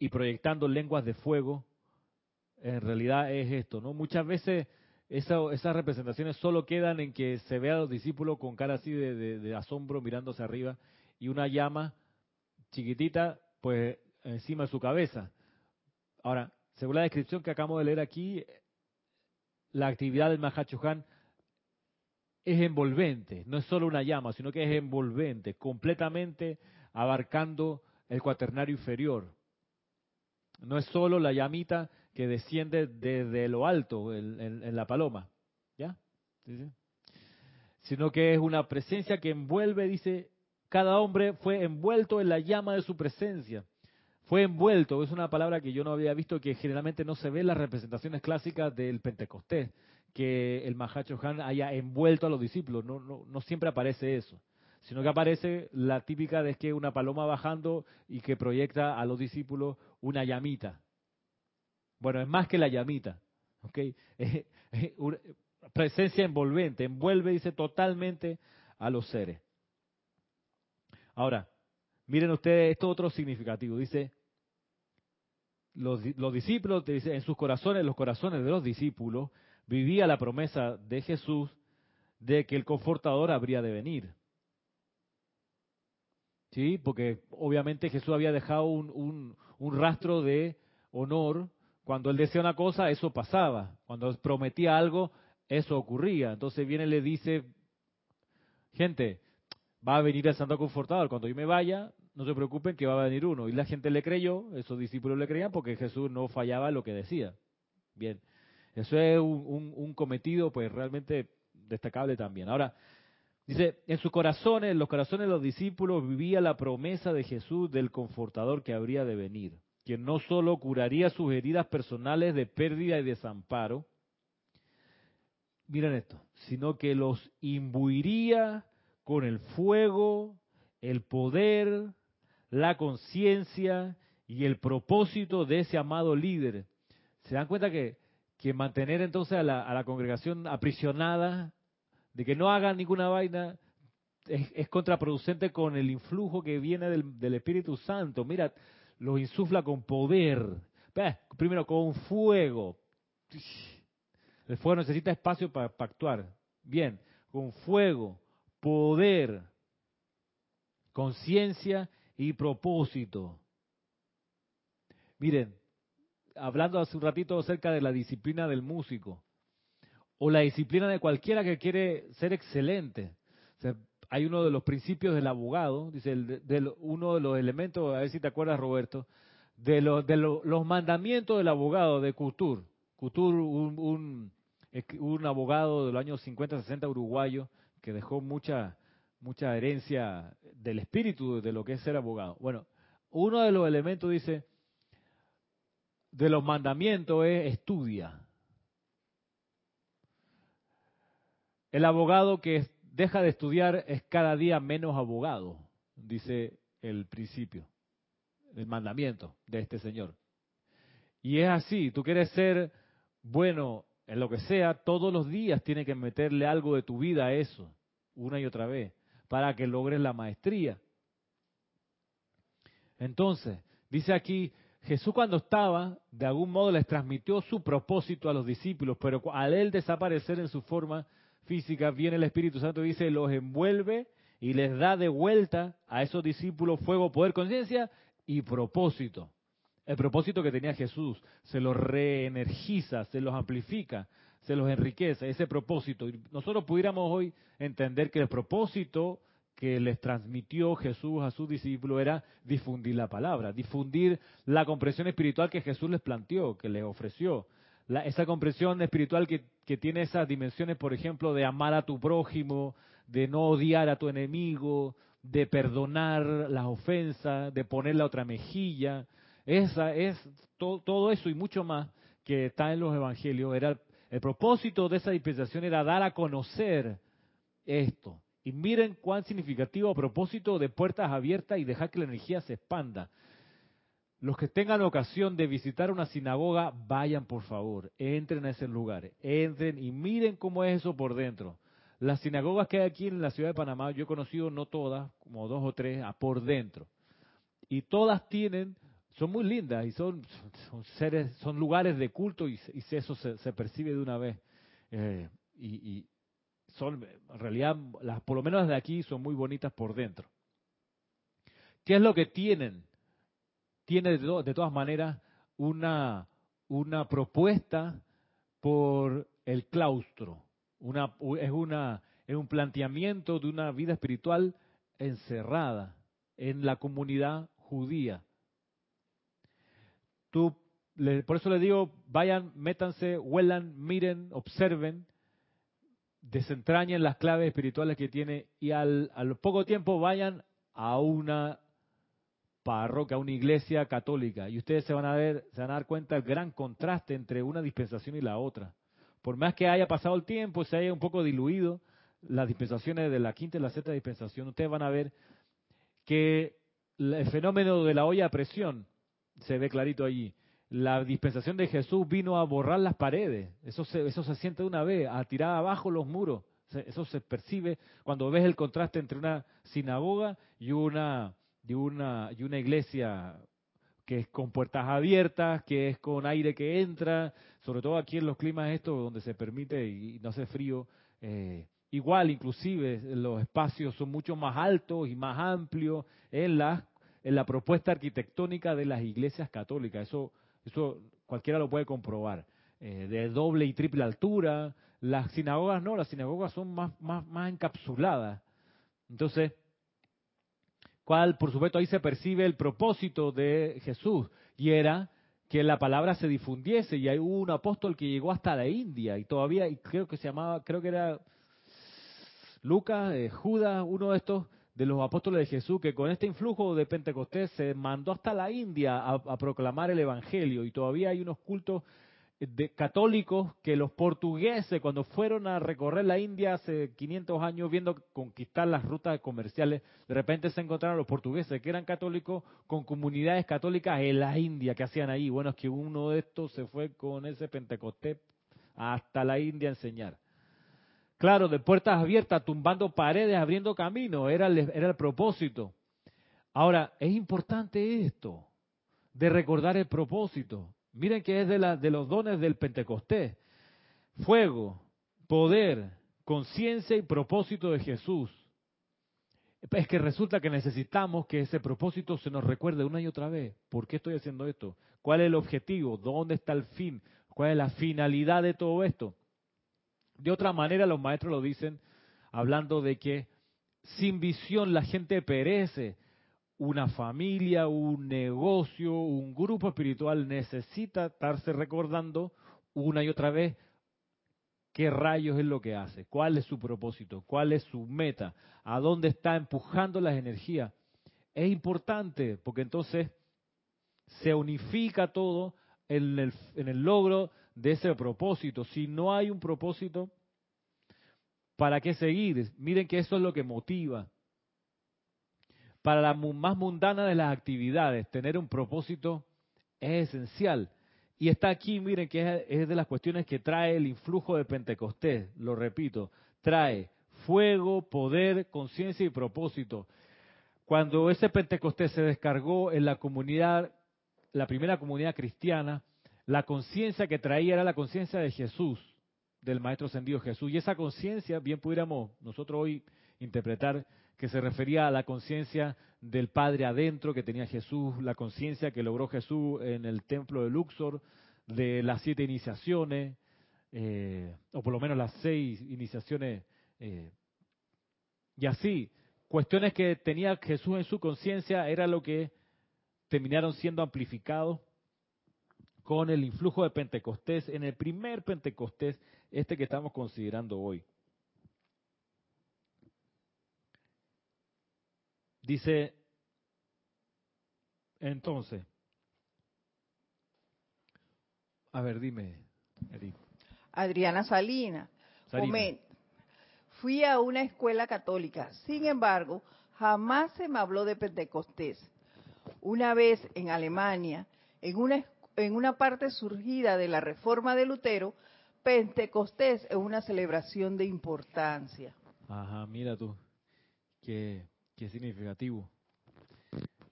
y proyectando lenguas de fuego, en realidad es esto, ¿no? Muchas veces esas representaciones solo quedan en que se ve a los discípulos con cara así de, asombro mirándose arriba y una llama chiquitita, pues encima de su cabeza. Ahora, según la descripción que acabamos de leer aquí, la actividad del Mahachohan es envolvente, no es solo una llama, sino que es envolvente, completamente abarcando el cuaternario inferior. No es solo la llamita que desciende desde lo alto en, la paloma, ¿ya? Sino que es una presencia que envuelve, dice, cada hombre fue envuelto en la llama de su presencia. Fue envuelto, es una palabra que yo no había visto que generalmente no se ve en las representaciones clásicas del Pentecostés, que el Mahacho Han haya envuelto a los discípulos, no, no, no siempre aparece eso, sino que aparece la típica de que una paloma bajando y que proyecta a los discípulos una llamita. Bueno, es más que la llamita, ¿ok? presencia envolvente, envuelve, dice, totalmente a los seres. Ahora, miren ustedes esto otro significativo, dice, los, discípulos, en sus corazones, los corazones de los discípulos, vivía la promesa de Jesús de que el confortador habría de venir. ¿Sí? Porque obviamente Jesús había dejado un, un rastro de honor. Cuando él decía una cosa, eso pasaba. Cuando prometía algo, eso ocurría. Entonces viene y le dice, gente, va a venir el Santo Confortador. Cuando yo me vaya, no se preocupen que va a venir uno. Y la gente le creyó, esos discípulos le creían porque Jesús no fallaba lo que decía. Bien, eso es un, cometido pues realmente destacable también. Ahora, dice, en sus corazones, en los corazones de los discípulos vivía la promesa de Jesús del confortador que habría de venir, quien no solo curaría sus heridas personales de pérdida y desamparo, miren esto, sino que los imbuiría con el fuego, el poder, la conciencia y el propósito de ese amado líder. ¿Se dan cuenta que, que mantener entonces a la, a la, congregación aprisionada, de que no hagan ninguna vaina, es, contraproducente con el influjo que viene del, Espíritu Santo? Mira, lo insufla con poder, primero con fuego. El fuego necesita espacio para actuar. Bien, con fuego, poder, conciencia y propósito. Miren, hablando hace un ratito acerca de la disciplina del músico, o la disciplina de cualquiera que quiere ser excelente. hay uno de los principios del abogado, dice, uno de los elementos, a ver si te acuerdas Roberto, de, de los mandamientos del abogado de Couture. Couture, un, un, abogado de los años 50, 60 uruguayo, que dejó mucha, mucha herencia del espíritu de lo que es ser abogado. Bueno, uno de los elementos dice, de los mandamientos es estudia. El abogado que deja de estudiar es cada día menos abogado, dice el principio, el mandamiento de este Señor. Y es así, tú quieres ser bueno en lo que sea, todos los días tienes que meterle algo de tu vida a eso, una y otra vez, para que logres la maestría. Entonces, dice aquí, Jesús cuando estaba, de algún modo les transmitió su propósito a los discípulos, pero al él desaparecer en su forma física, viene el Espíritu Santo y dice, los envuelve y les da de vuelta a esos discípulos fuego, poder, conciencia y propósito. El propósito que tenía Jesús se los reenergiza, se los amplifica, se los enriquece, ese propósito. Y nosotros pudiéramos hoy entender que el propósito que les transmitió Jesús a sus discípulos era difundir la palabra, difundir la comprensión espiritual que Jesús les planteó, que les ofreció. Esa comprensión espiritual que, que tiene esas dimensiones, por ejemplo, de amar a tu prójimo, de no odiar a tu enemigo, de perdonar las ofensas, de poner la otra mejilla. Esa es todo eso y mucho más que está en los evangelios. Era el propósito de esa dispensación era dar a conocer esto, y miren cuán significativo a propósito de puertas abiertas y dejar que la energía se expanda. Los que tengan ocasión de visitar una sinagoga, vayan por favor, entren a ese lugar, entren y miren cómo es eso por dentro. Las sinagogas que hay aquí en la ciudad de Panamá, yo he conocido no todas, como dos o tres, a por dentro. Y todas tienen, son muy lindas y son, son seres, son lugares de culto y, eso se, percibe de una vez. Eh, y, son, en realidad, las, por lo menos de aquí, son muy bonitas por dentro. ¿Qué es lo que tienen? Tiene de, todas maneras una, una propuesta por el claustro. Una, es, una, es un planteamiento de una vida espiritual encerrada en la comunidad judía. Por eso le digo, vayan, métanse, huelan, miren, observen desentrañen las claves espirituales que tiene y al, poco tiempo vayan a una parroquia, una iglesia católica y ustedes se van a ver, se van a dar cuenta del gran contraste entre una dispensación y la otra. Por más que haya pasado el tiempo, se haya un poco diluido las dispensaciones de la quinta y la sexta dispensación, ustedes van a ver que el fenómeno de la olla a presión se ve clarito allí la dispensación de Jesús vino a borrar las paredes. Eso se, eso se siente de una vez, a tirar abajo los muros. Eso se percibe cuando ves el contraste entre una sinagoga y una, y una, y una iglesia que es con puertas abiertas, que es con aire que entra, sobre todo aquí en los climas estos donde se permite y no hace frío. Eh, igual, inclusive, los espacios son mucho más altos y más amplios en la, en la propuesta arquitectónica de las iglesias católicas. Eso eso cualquiera lo puede comprobar. Eh, de doble y triple altura. Las sinagogas no, las sinagogas son más, más, más encapsuladas. Entonces, cuál, por supuesto, ahí se percibe el propósito de Jesús, y era que la palabra se difundiese, y hay un apóstol que llegó hasta la India, y todavía, y creo que se llamaba, creo que era Lucas, eh, Judas, uno de estos, de los apóstoles de Jesús, que con este influjo de Pentecostés se mandó hasta la India a, proclamar el Evangelio y todavía hay unos cultos de católicos que los portugueses cuando fueron a recorrer la India hace 500 años viendo conquistar las rutas comerciales, de repente se encontraron los portugueses que eran católicos con comunidades católicas en la India que hacían ahí. Bueno, es que uno de estos se fue con ese Pentecostés hasta la India a enseñar. Claro, de puertas abiertas, tumbando paredes, abriendo camino, era el, era el propósito. Ahora, es importante esto, de recordar el propósito. Miren que es de, los dones del Pentecostés. Fuego, poder, conciencia y propósito de Jesús. Es que resulta que necesitamos que ese propósito se nos recuerde una y otra vez. ¿Por qué estoy haciendo esto? ¿Cuál es el objetivo? ¿Dónde está el fin? ¿Cuál es la finalidad de todo esto? De otra manera, los maestros lo dicen hablando de que sin visión la gente perece. Una familia, un negocio, un grupo espiritual necesita estarse recordando una y otra vez qué rayos es lo que hace, cuál es su propósito, cuál es su meta, a dónde está empujando las energías. Es importante porque entonces se unifica todo en el, en el logro de ese propósito. Si no hay un propósito, ¿para qué seguir? Miren que eso es lo que motiva. Para la más mundana de las actividades, tener un propósito es esencial. Y está aquí, miren, que es de las cuestiones que trae el influjo de Pentecostés, lo repito, trae fuego, poder, conciencia y propósito. Cuando ese Pentecostés se descargó en la comunidad, la primera comunidad cristiana, la conciencia que traía era la conciencia de Jesús, del Maestro Ascendido Jesús. Y esa conciencia, bien pudiéramos nosotros hoy interpretar que se refería a la conciencia del Padre adentro que tenía Jesús, la conciencia que logró Jesús en el templo de Luxor, de las siete iniciaciones, eh, o por lo menos las seis iniciaciones, eh, y así, cuestiones que tenía Jesús en su conciencia era lo que terminaron siendo amplificados con el influjo de Pentecostés, en el primer Pentecostés, este que estamos considerando hoy. Dice, entonces, a ver, dime, Adriana Salina, fui a una escuela católica, sin embargo, jamás se me habló de Pentecostés. Una vez en Alemania, en una en una parte surgida de la reforma de Lutero, Pentecostés es una celebración de importancia. Ajá, mira tú, qué, significativo.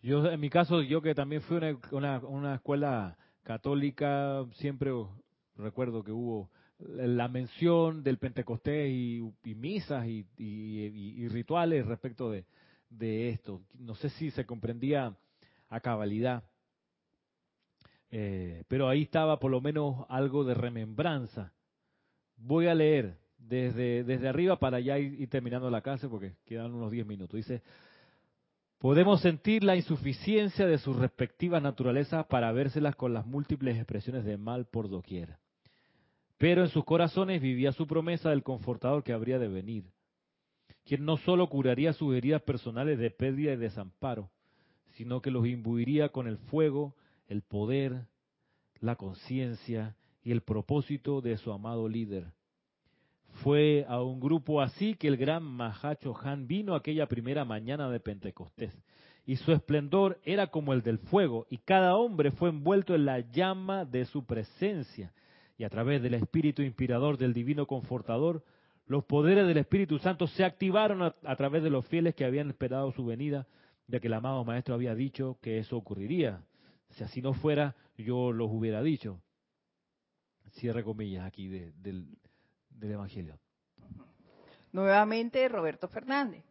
Yo, en mi caso, yo que también fui a una, una, escuela católica, siempre recuerdo que hubo la mención del Pentecostés y, misas y, rituales respecto de, de esto. No sé si se comprendía a cabalidad. Eh, pero ahí estaba por lo menos algo de remembranza. Voy a leer desde, arriba para ya ir, terminando la clase porque quedan unos 10 minutos. Dice, podemos sentir la insuficiencia de sus respectivas naturalezas para vérselas con las múltiples expresiones de mal por doquier. Pero en sus corazones vivía su promesa del confortador que habría de venir, quien no solo curaría sus heridas personales de pérdida y desamparo, sino que los imbuiría con el fuego el poder, la conciencia y el propósito de su amado líder. Fue a un grupo así que el gran Mahacho Han vino aquella primera mañana de Pentecostés, y su esplendor era como el del fuego, y cada hombre fue envuelto en la llama de su presencia, y a través del Espíritu inspirador del Divino Confortador, los poderes del Espíritu Santo se activaron a, través de los fieles que habían esperado su venida, ya que el amado Maestro había dicho que eso ocurriría. Si así no fuera, yo los hubiera dicho. Cierre comillas aquí del, del Evangelio. Nuevamente Roberto Fernández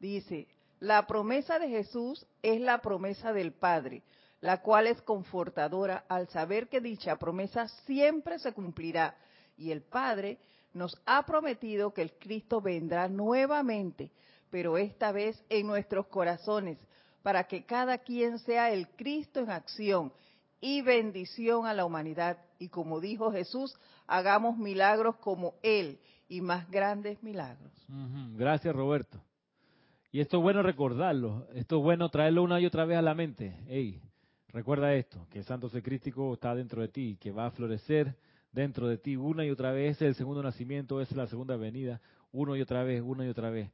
dice, la promesa de Jesús es la promesa del Padre, la cual es confortadora al saber que dicha promesa siempre se cumplirá. Y el Padre nos ha prometido que el Cristo vendrá nuevamente, pero esta vez en nuestros corazones, para que cada quien sea el Cristo en acción y bendición a la humanidad. Y como dijo Jesús, hagamos milagros como Él y más grandes milagros. Gracias, Roberto. Y esto es bueno recordarlo, esto es bueno traerlo una y otra vez a la mente. Hey, recuerda esto, que el Santo Secrístico está dentro de ti, que va a florecer dentro de ti una y otra vez. Es el segundo nacimiento, es la segunda venida, uno y otra vez, una y otra vez.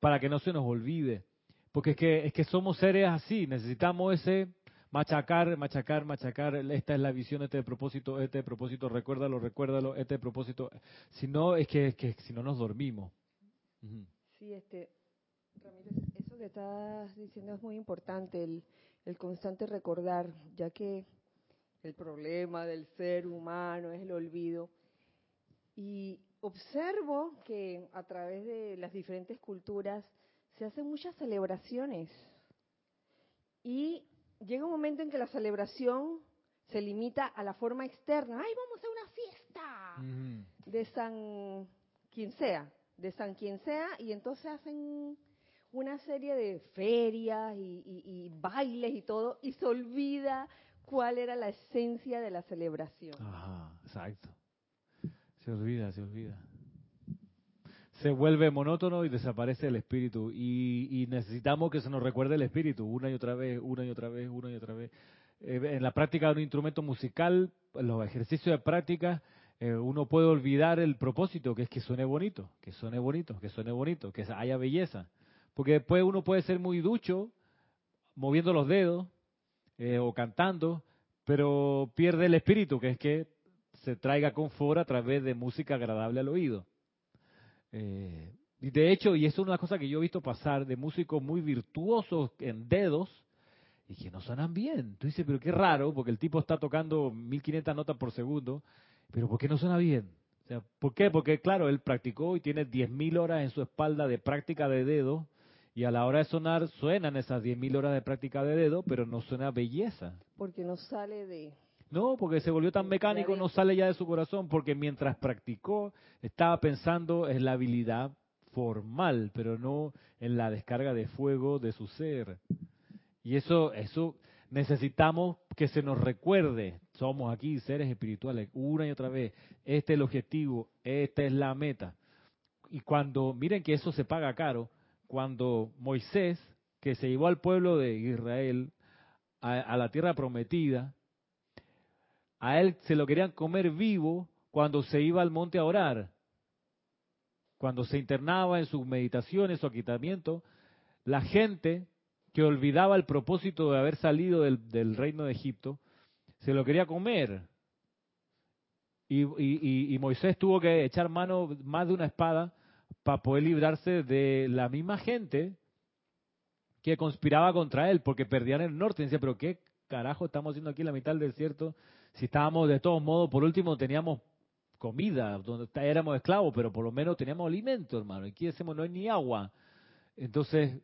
Para que no se nos olvide porque es que, es que somos seres así, necesitamos ese machacar, machacar, machacar. Esta es la visión, este propósito, este propósito, recuérdalo, recuérdalo, este propósito. Si no, es que, que si no nos dormimos. Sí, este, Ramírez, eso que estás diciendo es muy importante, el, el constante recordar, ya que el problema del ser humano es el olvido. Y observo que a través de las diferentes culturas, se hacen muchas celebraciones y llega un momento en que la celebración se limita a la forma externa. ¡Ay, vamos a una fiesta! De San quien sea, de San quien sea, y entonces hacen una serie de ferias y, y bailes y todo, y se olvida cuál era la esencia de la celebración. Ajá, exacto. Se olvida, se olvida. Se vuelve monótono y desaparece el espíritu. Y, necesitamos que se nos recuerde el espíritu una y otra vez, una y otra vez, una y otra vez. Eh, en la práctica de un instrumento musical, los ejercicios de práctica, eh, uno puede olvidar el propósito, que es que suene bonito, que suene bonito, que suene bonito, que haya belleza. Porque después uno puede ser muy ducho, moviendo los dedos, eh, o cantando, pero pierde el espíritu, que es que se traiga confort a través de música agradable al oído. Eh, y de hecho, y eso es una cosa que yo he visto pasar de músicos muy virtuosos en dedos y que no suenan bien. Tú dices, pero qué raro, porque el tipo está tocando 1500 notas por segundo, pero ¿por qué no suena bien? O sea, ¿Por qué? Porque claro, él practicó y tiene 10.000 horas en su espalda de práctica de dedo y a la hora de sonar suenan esas 10.000 horas de práctica de dedo, pero no suena belleza. Porque no sale de... No, porque se volvió tan mecánico, no sale ya de su corazón, porque mientras practicó estaba pensando en la habilidad formal, pero no en la descarga de fuego de su ser. Y eso, eso necesitamos que se nos recuerde. Somos aquí seres espirituales, una y otra vez. Este es el objetivo, esta es la meta. Y cuando, miren que eso se paga caro, cuando Moisés, que se llevó al pueblo de Israel a, la tierra prometida, a él se lo querían comer vivo cuando se iba al monte a orar. Cuando se internaba en sus meditaciones, su aquitamiento, la gente que olvidaba el propósito de haber salido del, reino de Egipto, se lo quería comer. y, Moisés tuvo que echar mano más de una espada para poder librarse de la misma gente que conspiraba contra él porque perdían el norte. Y decía, pero ¿qué carajo estamos haciendo aquí en la mitad del desierto? Si estábamos de todos modos, por último teníamos comida, donde éramos esclavos, pero por lo menos teníamos alimento, hermano. Aquí decimos, no hay ni agua. Entonces,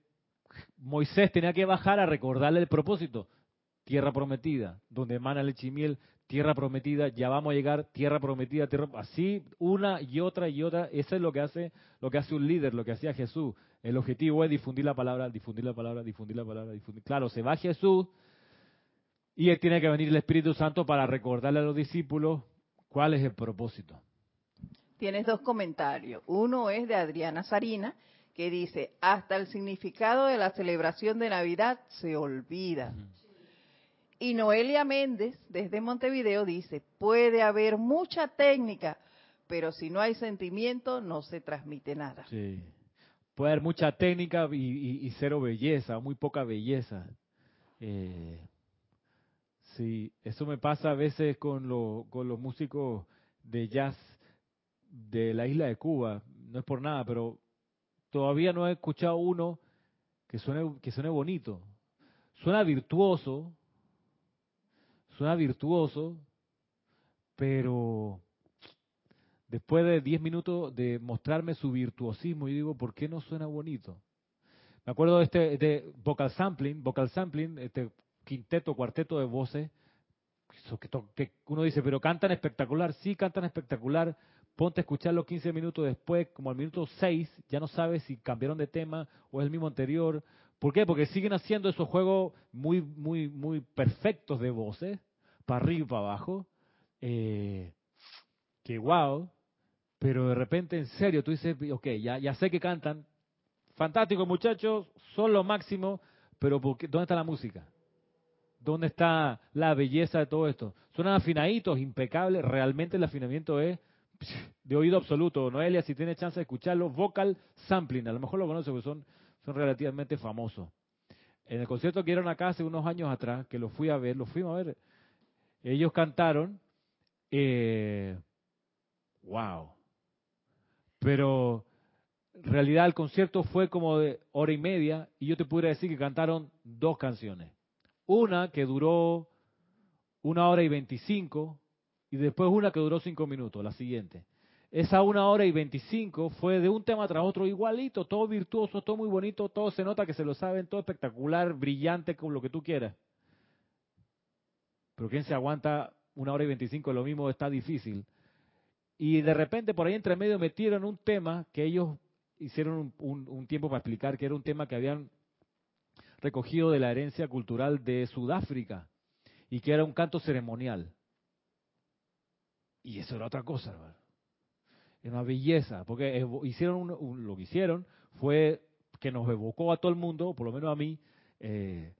Moisés tenía que bajar a recordarle el propósito. Tierra prometida, donde emana leche y miel, tierra prometida, ya vamos a llegar, tierra prometida, tierra, así una y otra y otra, eso es lo que hace, lo que hace un líder, lo que hacía Jesús. El objetivo es difundir la palabra, difundir la palabra, difundir la palabra, difundir. Claro, se va Jesús y él tiene que venir el Espíritu Santo para recordarle a los discípulos cuál es el propósito. Tienes dos comentarios. Uno es de Adriana Sarina, que dice, hasta el significado de la celebración de Navidad se olvida. Y Noelia Méndez, desde Montevideo, dice, puede haber mucha técnica, pero si no hay sentimiento, no se transmite nada. Sí. Puede haber mucha técnica y, cero belleza, muy poca belleza. Eh, sí, eso me pasa a veces con, con los músicos de jazz de la isla de Cuba. No es por nada, pero todavía no he escuchado uno que suene, que suene bonito. Suena virtuoso, suena virtuoso, pero después de 10 minutos de mostrarme su virtuosismo, yo digo, ¿por qué no suena bonito? Me acuerdo de este de vocal sampling, vocal sampling, este quinteto, cuarteto de voces, que, uno dice, pero cantan espectacular, sí cantan espectacular, ponte a escucharlo 15 minutos después, como al minuto 6, ya no sabes si cambiaron de tema o es el mismo anterior. ¿Por qué? Porque siguen haciendo esos juegos muy, muy, muy perfectos de voces, para arriba y para abajo, eh, que wow, pero de repente en serio tú dices, ok, ya, ya sé que cantan, fantástico muchachos, son lo máximo, pero ¿dónde está la música? ¿Dónde está la belleza de todo esto? Suenan afinaditos, impecables, realmente el afinamiento es de oído absoluto. Noelia, si tiene chance de escucharlo, vocal sampling, a lo mejor lo conoce porque son, son relativamente famosos. En el concierto que dieron acá hace unos años atrás, que lo fui a ver, lo fuimos a ver, ellos cantaron, eh, wow. Pero en realidad el concierto fue como de hora y media y yo te pudiera decir que cantaron dos canciones. Una que duró una hora y veinticinco y después una que duró cinco minutos, la siguiente. Esa una hora y veinticinco fue de un tema tras otro igualito, todo virtuoso, todo muy bonito, todo se nota que se lo saben, todo espectacular, brillante, con lo que tú quieras. Pero ¿quién se aguanta una hora y veinticinco? Lo mismo está difícil. Y de repente por ahí entre medio metieron un tema que ellos hicieron un, tiempo para explicar que era un tema que habían recogido de la herencia cultural de Sudáfrica y que era un canto ceremonial. Y eso era otra cosa. Era una belleza, porque hicieron lo que hicieron fue que nos evocó a todo el mundo, por lo menos a mí, eh,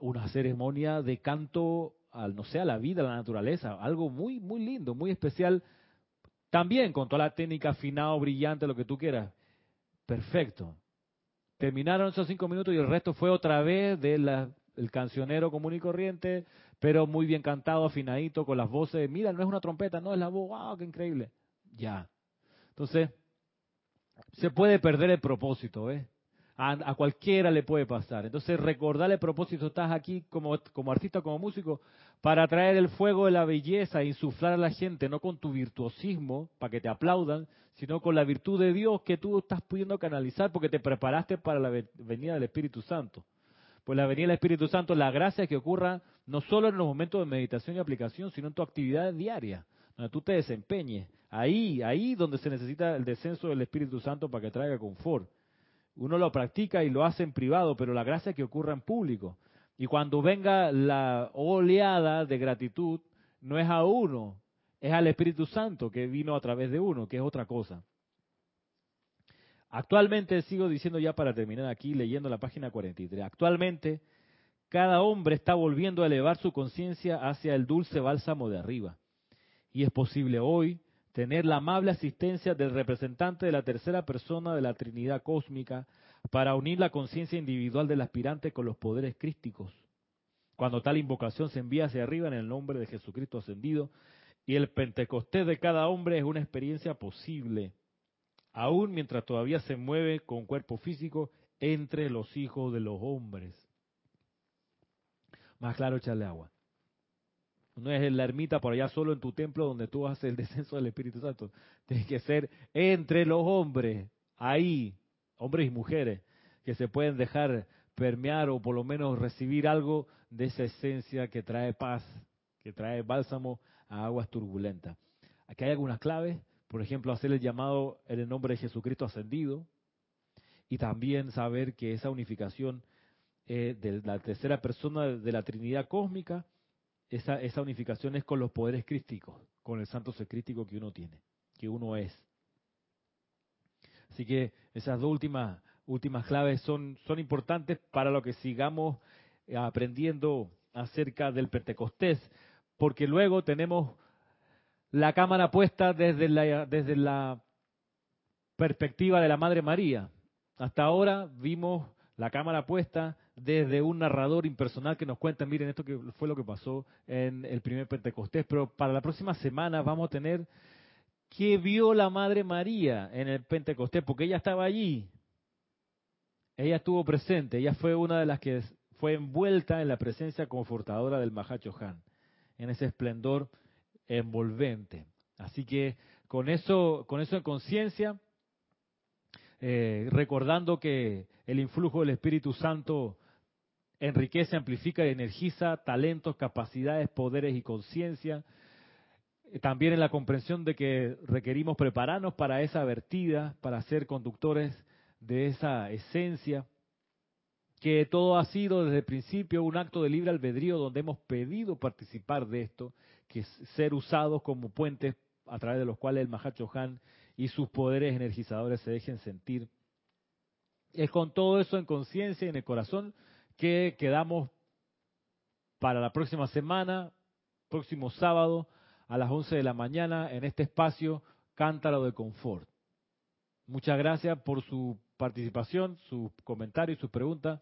una ceremonia de canto al no sé, a la vida, a la naturaleza, algo muy, muy lindo, muy especial, también con toda la técnica afinado, brillante, lo que tú quieras. Perfecto. Terminaron esos cinco minutos y el resto fue otra vez del cancionero común y corriente, pero muy bien cantado, afinadito, con las voces. Mira, no es una trompeta, no es la voz, wow, qué increíble. Ya. Entonces, se puede perder el propósito, ¿eh? A, cualquiera le puede pasar. Entonces, recordarle el propósito, estás aquí como, como artista, como músico, para traer el fuego de la belleza, insuflar a la gente, no con tu virtuosismo, para que te aplaudan, sino con la virtud de Dios que tú estás pudiendo canalizar porque te preparaste para la venida del Espíritu Santo. Pues la venida del Espíritu Santo, la gracia que ocurra no solo en los momentos de meditación y aplicación, sino en tu actividad diaria, donde tú te desempeñes. Ahí, ahí donde se necesita el descenso del Espíritu Santo para que traiga confort. Uno lo practica y lo hace en privado, pero la gracia es que ocurra en público. Y cuando venga la oleada de gratitud, no es a uno, es al Espíritu Santo que vino a través de uno, que es otra cosa. Actualmente, sigo diciendo ya para terminar aquí, leyendo la página 43, actualmente cada hombre está volviendo a elevar su conciencia hacia el dulce bálsamo de arriba. Y es posible hoy tener la amable asistencia del representante de la tercera persona de la Trinidad cósmica para unir la conciencia individual del aspirante con los poderes crísticos. Cuando tal invocación se envía hacia arriba en el nombre de Jesucristo ascendido, y el Pentecostés de cada hombre es una experiencia posible, aún mientras todavía se mueve con cuerpo físico entre los hijos de los hombres. Más claro, echarle agua. No es la ermita por allá solo en tu templo donde tú haces el descenso del Espíritu Santo. Tiene que ser entre los hombres, ahí, hombres y mujeres, que se pueden dejar permear o por lo menos recibir algo de esa esencia que trae paz, que trae bálsamo a aguas turbulentas. Aquí hay algunas claves, por ejemplo, hacer el llamado en el nombre de Jesucristo ascendido y también saber que esa unificación eh, de la tercera persona de la Trinidad cósmica esa, esa unificación es con los poderes crísticos, con el santo ser crístico que uno tiene, que uno es. Así que esas dos últimas, últimas claves son, son importantes para lo que sigamos eh, aprendiendo acerca del Pentecostés, porque luego tenemos la cámara puesta desde la, desde la perspectiva de la Madre María. Hasta ahora vimos la cámara puesta desde un narrador impersonal que nos cuenta, miren, esto que fue lo que pasó en el primer Pentecostés, pero para la próxima semana vamos a tener qué vio la Madre María en el Pentecostés, porque ella estaba allí, ella estuvo presente, ella fue una de las que fue envuelta en la presencia confortadora del Mahacho Han, en ese esplendor envolvente. Así que con eso, con eso en conciencia, eh, recordando que el influjo del Espíritu Santo enriquece, amplifica y energiza talentos, capacidades, poderes y conciencia. Eh, también en la comprensión de que requerimos prepararnos para esa vertida, para ser conductores de esa esencia, que todo ha sido desde el principio un acto de libre albedrío donde hemos pedido participar de esto, que es ser usados como puentes a través de los cuales el Mahacho Han y sus poderes energizadores se dejen sentir. Es con todo eso en conciencia y en el corazón que quedamos para la próxima semana, próximo sábado a las 11 de la mañana en este espacio Cántaro de Confort. Muchas gracias por su participación, su comentario y su pregunta.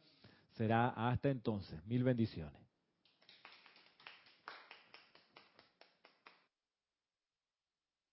Será hasta entonces. Mil bendiciones.